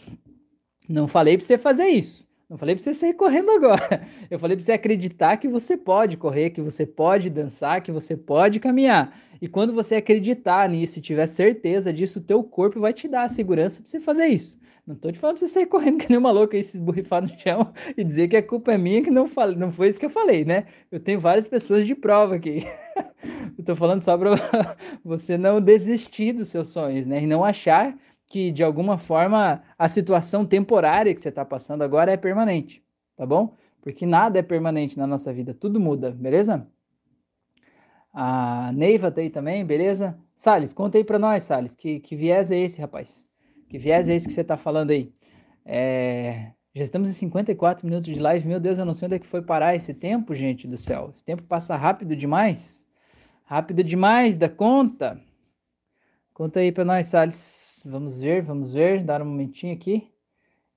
Não falei pra você fazer isso. Não falei pra você sair correndo agora. <laughs> Eu falei pra você acreditar que você pode correr, que você pode dançar, que você pode caminhar. E quando você acreditar nisso e tiver certeza disso, o teu corpo vai te dar a segurança pra você fazer isso. Não tô te falando pra você sair correndo <laughs> que nem uma louca e se esborrifar no chão <laughs> e dizer que a culpa é minha, que não, falei, não foi isso que eu falei, né? Eu tenho várias pessoas de prova aqui. <laughs> eu tô falando só pra você não desistir dos seus sonhos, né? E não achar que, de alguma forma, a situação temporária que você tá passando agora é permanente, tá bom? Porque nada é permanente na nossa vida, tudo muda, beleza? A Neiva tá aí também, beleza? Salles, conta aí para nós, Salles, que, que viés é esse, rapaz? Que viés é esse que você tá falando aí? É... Já estamos em 54 minutos de live. Meu Deus, eu não sei onde é que foi parar esse tempo, gente do céu. Esse tempo passa rápido demais. Rápido demais da conta. Conta aí para nós, Salles. Vamos ver, vamos ver. Dar um momentinho aqui.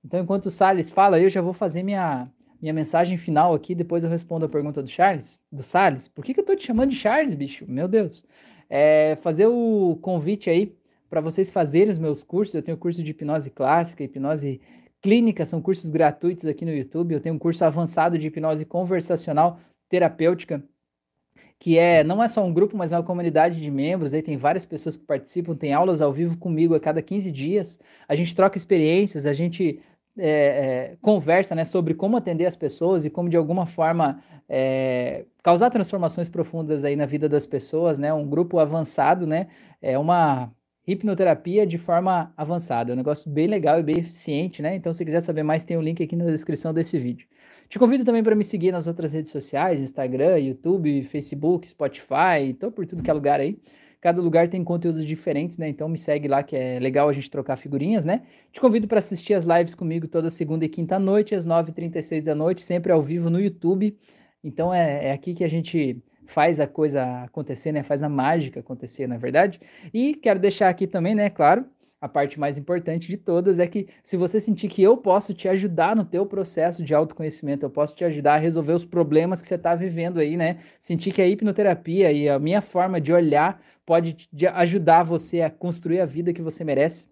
Então, enquanto o Salles fala, eu já vou fazer minha, minha mensagem final aqui. Depois eu respondo a pergunta do Charles, do Salles. Por que, que eu tô te chamando de Charles, bicho? Meu Deus. É, fazer o convite aí para vocês fazerem os meus cursos. Eu tenho curso de hipnose clássica, hipnose clínica, são cursos gratuitos aqui no YouTube. Eu tenho um curso avançado de hipnose conversacional terapêutica que é não é só um grupo, mas é uma comunidade de membros. Aí tem várias pessoas que participam, tem aulas ao vivo comigo a cada 15 dias. A gente troca experiências, a gente é, é, conversa né, sobre como atender as pessoas e como de alguma forma é, causar transformações profundas aí na vida das pessoas, né? Um grupo avançado, né? É uma hipnoterapia de forma avançada. É um negócio bem legal e bem eficiente, né? Então, se quiser saber mais, tem o um link aqui na descrição desse vídeo. Te convido também para me seguir nas outras redes sociais, Instagram, YouTube, Facebook, Spotify, tô por tudo que é lugar aí. Cada lugar tem conteúdos diferentes, né? Então me segue lá que é legal a gente trocar figurinhas, né? Te convido para assistir as lives comigo toda segunda e quinta noite, às 9h36 da noite, sempre ao vivo no YouTube. Então é, é aqui que a gente faz a coisa acontecer, né? Faz a mágica acontecer, na é verdade. E quero deixar aqui também, né, claro, a parte mais importante de todas é que se você sentir que eu posso te ajudar no teu processo de autoconhecimento, eu posso te ajudar a resolver os problemas que você está vivendo aí, né? Sentir que a hipnoterapia e a minha forma de olhar pode ajudar você a construir a vida que você merece.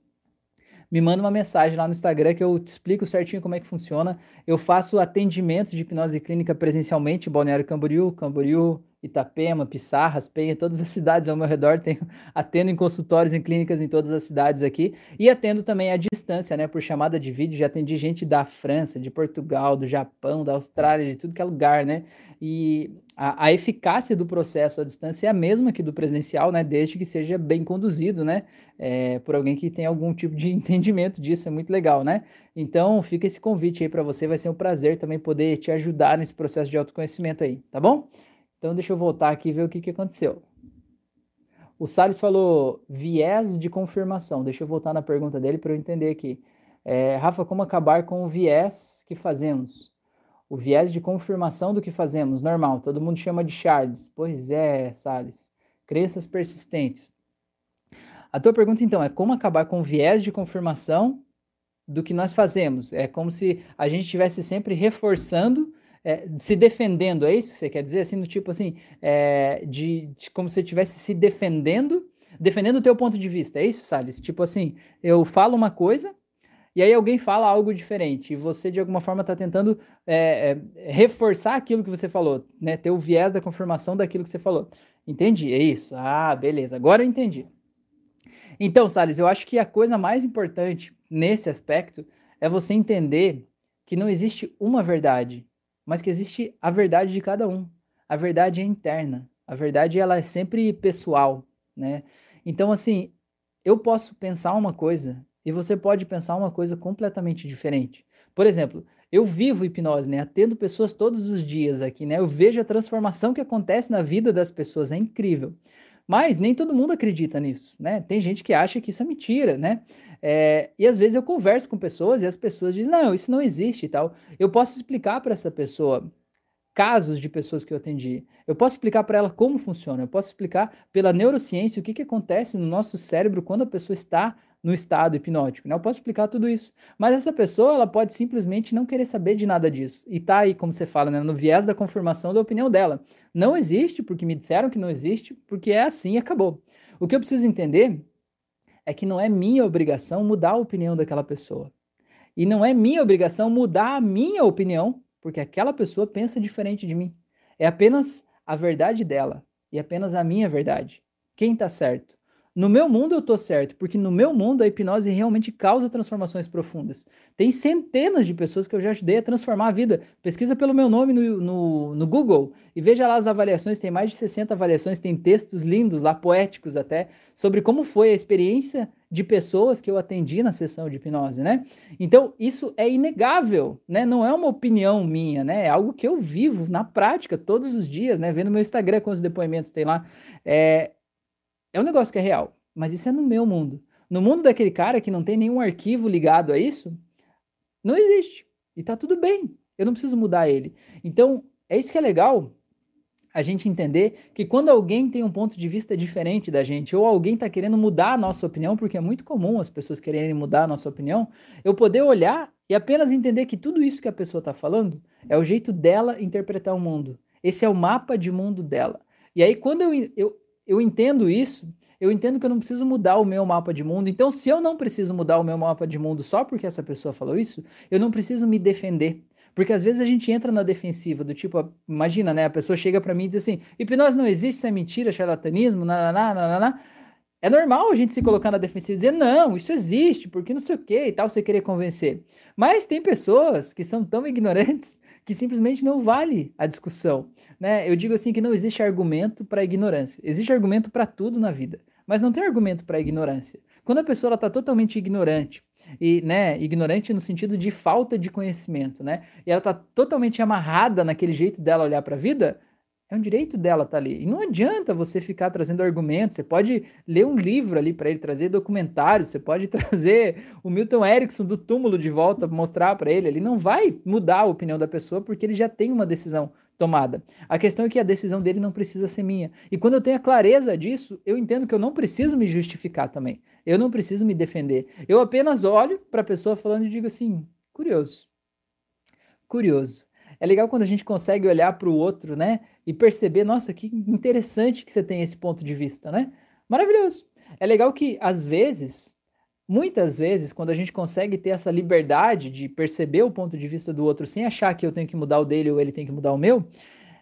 Me manda uma mensagem lá no Instagram que eu te explico certinho como é que funciona. Eu faço atendimento de hipnose clínica presencialmente, Balneário Camboriú, Camboriú, Itapema, Pissarras, Penha, todas as <laughs> cidades ao meu redor, tenho, atendo em consultórios, em clínicas em todas as cidades aqui, e atendo também à distância, né, por chamada de vídeo, já atendi gente da França, de Portugal, do Japão, da Austrália, de tudo que é lugar, né, e a, a eficácia do processo à distância é a mesma que do presencial, né, desde que seja bem conduzido, né, é, por alguém que tem algum tipo de <laughs> entendimento disso, é muito legal, né, então fica esse convite aí para você, vai ser um prazer também poder te ajudar nesse processo de autoconhecimento aí, tá bom? Então deixa eu voltar aqui e ver o que, que aconteceu. O Salles falou viés de confirmação. Deixa eu voltar na pergunta dele para eu entender aqui. É, Rafa, como acabar com o viés que fazemos? O viés de confirmação do que fazemos, normal. Todo mundo chama de Charles. Pois é, Salles. Crenças persistentes. A tua pergunta, então, é como acabar com o viés de confirmação do que nós fazemos? É como se a gente estivesse sempre reforçando é, se defendendo, é isso que você quer dizer? Assim, do tipo assim, é, de, de, como se estivesse se defendendo, defendendo o teu ponto de vista, é isso, Salles? Tipo assim, eu falo uma coisa, e aí alguém fala algo diferente, e você de alguma forma está tentando é, é, reforçar aquilo que você falou, né? Ter o viés da confirmação daquilo que você falou. Entendi, é isso. Ah, beleza, agora eu entendi. Então, Salles, eu acho que a coisa mais importante nesse aspecto é você entender que não existe uma verdade, mas que existe a verdade de cada um. A verdade é interna. A verdade ela é sempre pessoal, né? Então assim, eu posso pensar uma coisa e você pode pensar uma coisa completamente diferente. Por exemplo, eu vivo hipnose, né? Atendo pessoas todos os dias aqui, né? Eu vejo a transformação que acontece na vida das pessoas, é incrível. Mas nem todo mundo acredita nisso, né? Tem gente que acha que isso é mentira, né? É, e às vezes eu converso com pessoas e as pessoas dizem, não, isso não existe e tal. Eu posso explicar para essa pessoa casos de pessoas que eu atendi. Eu posso explicar para ela como funciona. Eu posso explicar pela neurociência o que, que acontece no nosso cérebro quando a pessoa está no estado hipnótico, né? Eu posso explicar tudo isso. Mas essa pessoa, ela pode simplesmente não querer saber de nada disso. E tá aí, como você fala, né, no viés da confirmação da opinião dela. Não existe porque me disseram que não existe, porque é assim e acabou. O que eu preciso entender é que não é minha obrigação mudar a opinião daquela pessoa. E não é minha obrigação mudar a minha opinião, porque aquela pessoa pensa diferente de mim. É apenas a verdade dela e apenas a minha verdade. Quem está certo? No meu mundo eu tô certo, porque no meu mundo a hipnose realmente causa transformações profundas. Tem centenas de pessoas que eu já ajudei a transformar a vida. Pesquisa pelo meu nome no, no, no Google e veja lá as avaliações, tem mais de 60 avaliações, tem textos lindos lá, poéticos até, sobre como foi a experiência de pessoas que eu atendi na sessão de hipnose, né? Então, isso é inegável, né? Não é uma opinião minha, né? É algo que eu vivo na prática todos os dias, né? Vendo meu Instagram com os depoimentos tem lá. É, é um negócio que é real, mas isso é no meu mundo. No mundo daquele cara que não tem nenhum arquivo ligado a isso, não existe. E tá tudo bem. Eu não preciso mudar ele. Então, é isso que é legal a gente entender que quando alguém tem um ponto de vista diferente da gente, ou alguém está querendo mudar a nossa opinião, porque é muito comum as pessoas quererem mudar a nossa opinião, eu poder olhar e apenas entender que tudo isso que a pessoa está falando é o jeito dela interpretar o mundo. Esse é o mapa de mundo dela. E aí, quando eu, eu, eu entendo isso, eu entendo que eu não preciso mudar o meu mapa de mundo. Então, se eu não preciso mudar o meu mapa de mundo só porque essa pessoa falou isso, eu não preciso me defender. Porque às vezes a gente entra na defensiva, do tipo, imagina, né? A pessoa chega para mim e diz assim: hipnose não existe, isso é mentira, charlatanismo, nananá, nananá. É normal a gente se colocar na defensiva e dizer, não, isso existe, porque não sei o que e tal, você querer convencer. Mas tem pessoas que são tão ignorantes que simplesmente não vale a discussão. Né? Eu digo assim que não existe argumento para ignorância. Existe argumento para tudo na vida, mas não tem argumento para ignorância. Quando a pessoa está totalmente ignorante, e, né, ignorante no sentido de falta de conhecimento, né? E ela está totalmente amarrada naquele jeito dela olhar para a vida, é um direito dela estar tá ali. E não adianta você ficar trazendo argumentos. Você pode ler um livro ali para ele, trazer documentários, você pode <laughs> trazer o Milton Erickson do túmulo de volta, mostrar para ele. Ele não vai mudar a opinião da pessoa porque ele já tem uma decisão tomada. A questão é que a decisão dele não precisa ser minha. E quando eu tenho a clareza disso, eu entendo que eu não preciso me justificar também. Eu não preciso me defender. Eu apenas olho para a pessoa falando e digo assim: curioso. Curioso. É legal quando a gente consegue olhar para o outro, né? E perceber, nossa, que interessante que você tem esse ponto de vista, né? Maravilhoso. É legal que, às vezes, muitas vezes, quando a gente consegue ter essa liberdade de perceber o ponto de vista do outro sem achar que eu tenho que mudar o dele ou ele tem que mudar o meu,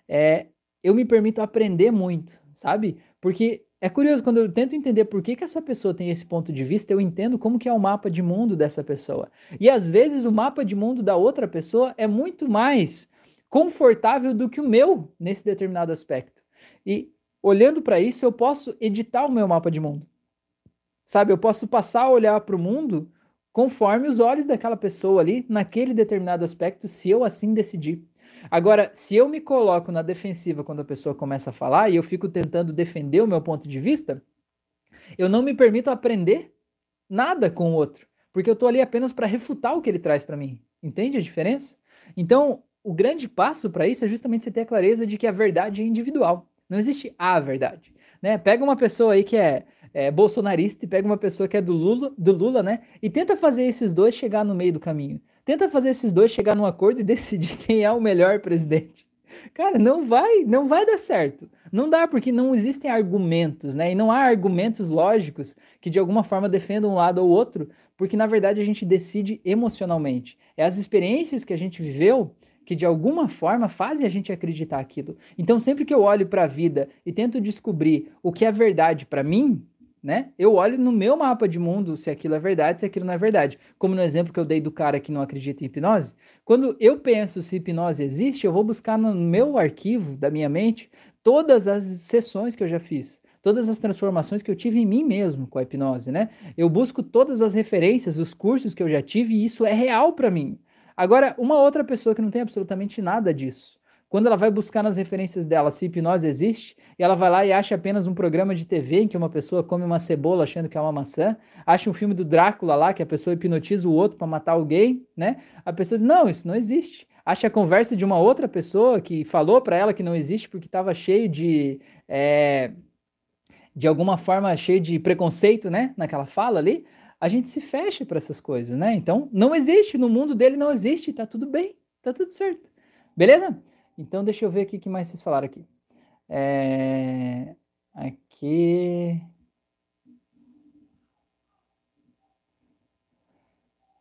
é, eu me permito aprender muito, sabe? Porque é curioso, quando eu tento entender por que, que essa pessoa tem esse ponto de vista, eu entendo como que é o mapa de mundo dessa pessoa. E às vezes o mapa de mundo da outra pessoa é muito mais confortável do que o meu nesse determinado aspecto. E olhando para isso, eu posso editar o meu mapa de mundo. Sabe, eu posso passar a olhar para o mundo conforme os olhos daquela pessoa ali, naquele determinado aspecto, se eu assim decidir. Agora, se eu me coloco na defensiva quando a pessoa começa a falar e eu fico tentando defender o meu ponto de vista, eu não me permito aprender nada com o outro, porque eu estou ali apenas para refutar o que ele traz para mim. Entende a diferença? Então, o grande passo para isso é justamente você ter a clareza de que a verdade é individual. Não existe a verdade. Né? Pega uma pessoa aí que é, é bolsonarista e pega uma pessoa que é do Lula, do Lula, né? E tenta fazer esses dois chegar no meio do caminho. Tenta fazer esses dois chegar num acordo e <laughs> decidir quem é o melhor presidente. Cara, não vai, não vai dar certo. Não dá porque não existem argumentos, né? E não há argumentos lógicos que de alguma forma defendam um lado ou outro, porque na verdade a gente decide emocionalmente. É as experiências que a gente viveu que de alguma forma fazem a gente acreditar aquilo. Então, sempre que eu olho para a vida e tento descobrir o que é verdade para mim, né? Eu olho no meu mapa de mundo se aquilo é verdade, se aquilo não é verdade. Como no exemplo que eu dei do cara que não acredita em hipnose, quando eu penso se hipnose existe, eu vou buscar no meu arquivo da minha mente todas as sessões que eu já fiz, todas as transformações que eu tive em mim mesmo com a hipnose, né? Eu busco todas as referências, os cursos que eu já tive e isso é real para mim. Agora, uma outra pessoa que não tem absolutamente nada disso, quando ela vai buscar nas referências dela se hipnose existe, e ela vai lá e acha apenas um programa de TV em que uma pessoa come uma cebola achando que é uma maçã, acha um filme do Drácula lá que a pessoa hipnotiza o outro para matar alguém, né? A pessoa diz: "Não, isso não existe". Acha a conversa de uma outra pessoa que falou para ela que não existe porque estava cheio de é, de alguma forma cheio de preconceito, né, naquela fala ali, a gente se fecha para essas coisas, né? Então, não existe, no mundo dele não existe, tá tudo bem, tá tudo certo. Beleza? Então, deixa eu ver aqui o que mais vocês falaram aqui. É... Aqui.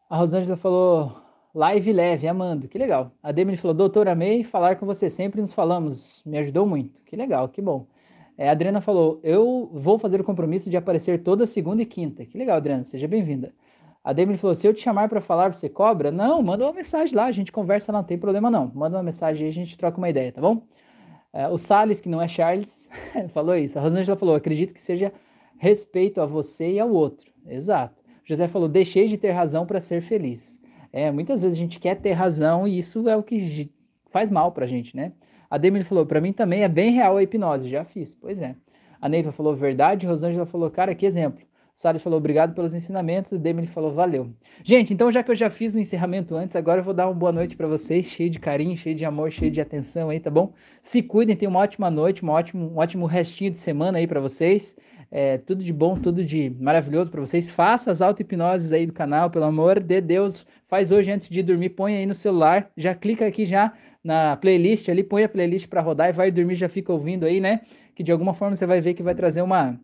A Rosângela falou live leve, amando, que legal. A Demi falou, doutor, amei falar com você, sempre nos falamos, me ajudou muito, que legal, que bom. É, a Adriana falou, eu vou fazer o compromisso de aparecer toda segunda e quinta, que legal, Adriana, seja bem-vinda. A Demi falou: se eu te chamar para falar, você cobra? Não, manda uma mensagem lá, a gente conversa, não tem problema não. Manda uma mensagem aí, a gente troca uma ideia, tá bom? É, o Salles, que não é Charles, <laughs> falou isso. A Rosângela falou: acredito que seja respeito a você e ao outro. Exato. O José falou: deixei de ter razão para ser feliz. É, muitas vezes a gente quer ter razão e isso é o que faz mal pra gente, né? A Demi falou: para mim também é bem real a hipnose, já fiz. Pois é. A Neiva falou verdade, Rosângela falou, cara, que exemplo. Salles falou obrigado pelos ensinamentos, o Demily falou valeu. Gente, então já que eu já fiz o encerramento antes, agora eu vou dar uma boa noite para vocês, cheio de carinho, cheio de amor, cheio de atenção aí, tá bom? Se cuidem, tenham uma ótima noite, uma ótimo, um ótimo restinho de semana aí para vocês. É, tudo de bom, tudo de maravilhoso para vocês. Façam as auto-hipnoses aí do canal, pelo amor de Deus. Faz hoje antes de dormir, põe aí no celular, já clica aqui já na playlist ali, põe a playlist para rodar e vai dormir, já fica ouvindo aí, né? Que de alguma forma você vai ver que vai trazer uma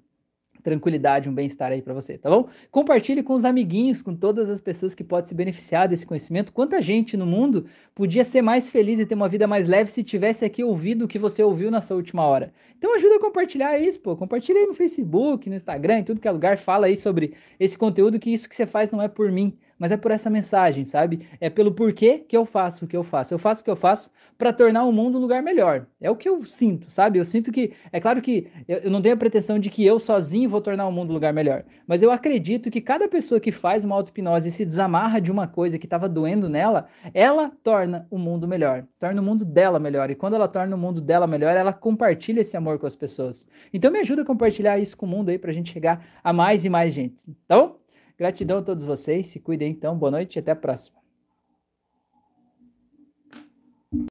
tranquilidade, um bem-estar aí para você, tá bom? Compartilhe com os amiguinhos, com todas as pessoas que podem se beneficiar desse conhecimento. Quanta gente no mundo podia ser mais feliz e ter uma vida mais leve se tivesse aqui ouvido o que você ouviu nessa última hora. Então ajuda a compartilhar isso, pô. Compartilha aí no Facebook, no Instagram, em tudo que é lugar, fala aí sobre esse conteúdo que isso que você faz não é por mim, mas é por essa mensagem, sabe? É pelo porquê que eu faço o que eu faço. Eu faço o que eu faço para tornar o mundo um lugar melhor. É o que eu sinto, sabe? Eu sinto que, é claro que eu, não tenho a pretensão de que eu sozinho vou tornar o mundo um lugar melhor, mas eu acredito que cada pessoa que faz uma auto-hipnose e se desamarra de uma coisa que estava doendo nela, ela torna o mundo melhor, torna o mundo dela melhor. E quando ela torna o mundo dela melhor, ela compartilha esse amor com as pessoas. Então me ajuda a compartilhar isso com o mundo aí pra gente chegar a mais e mais gente, tá bom? Gratidão a todos vocês, se cuidem então, boa noite e até a próxima.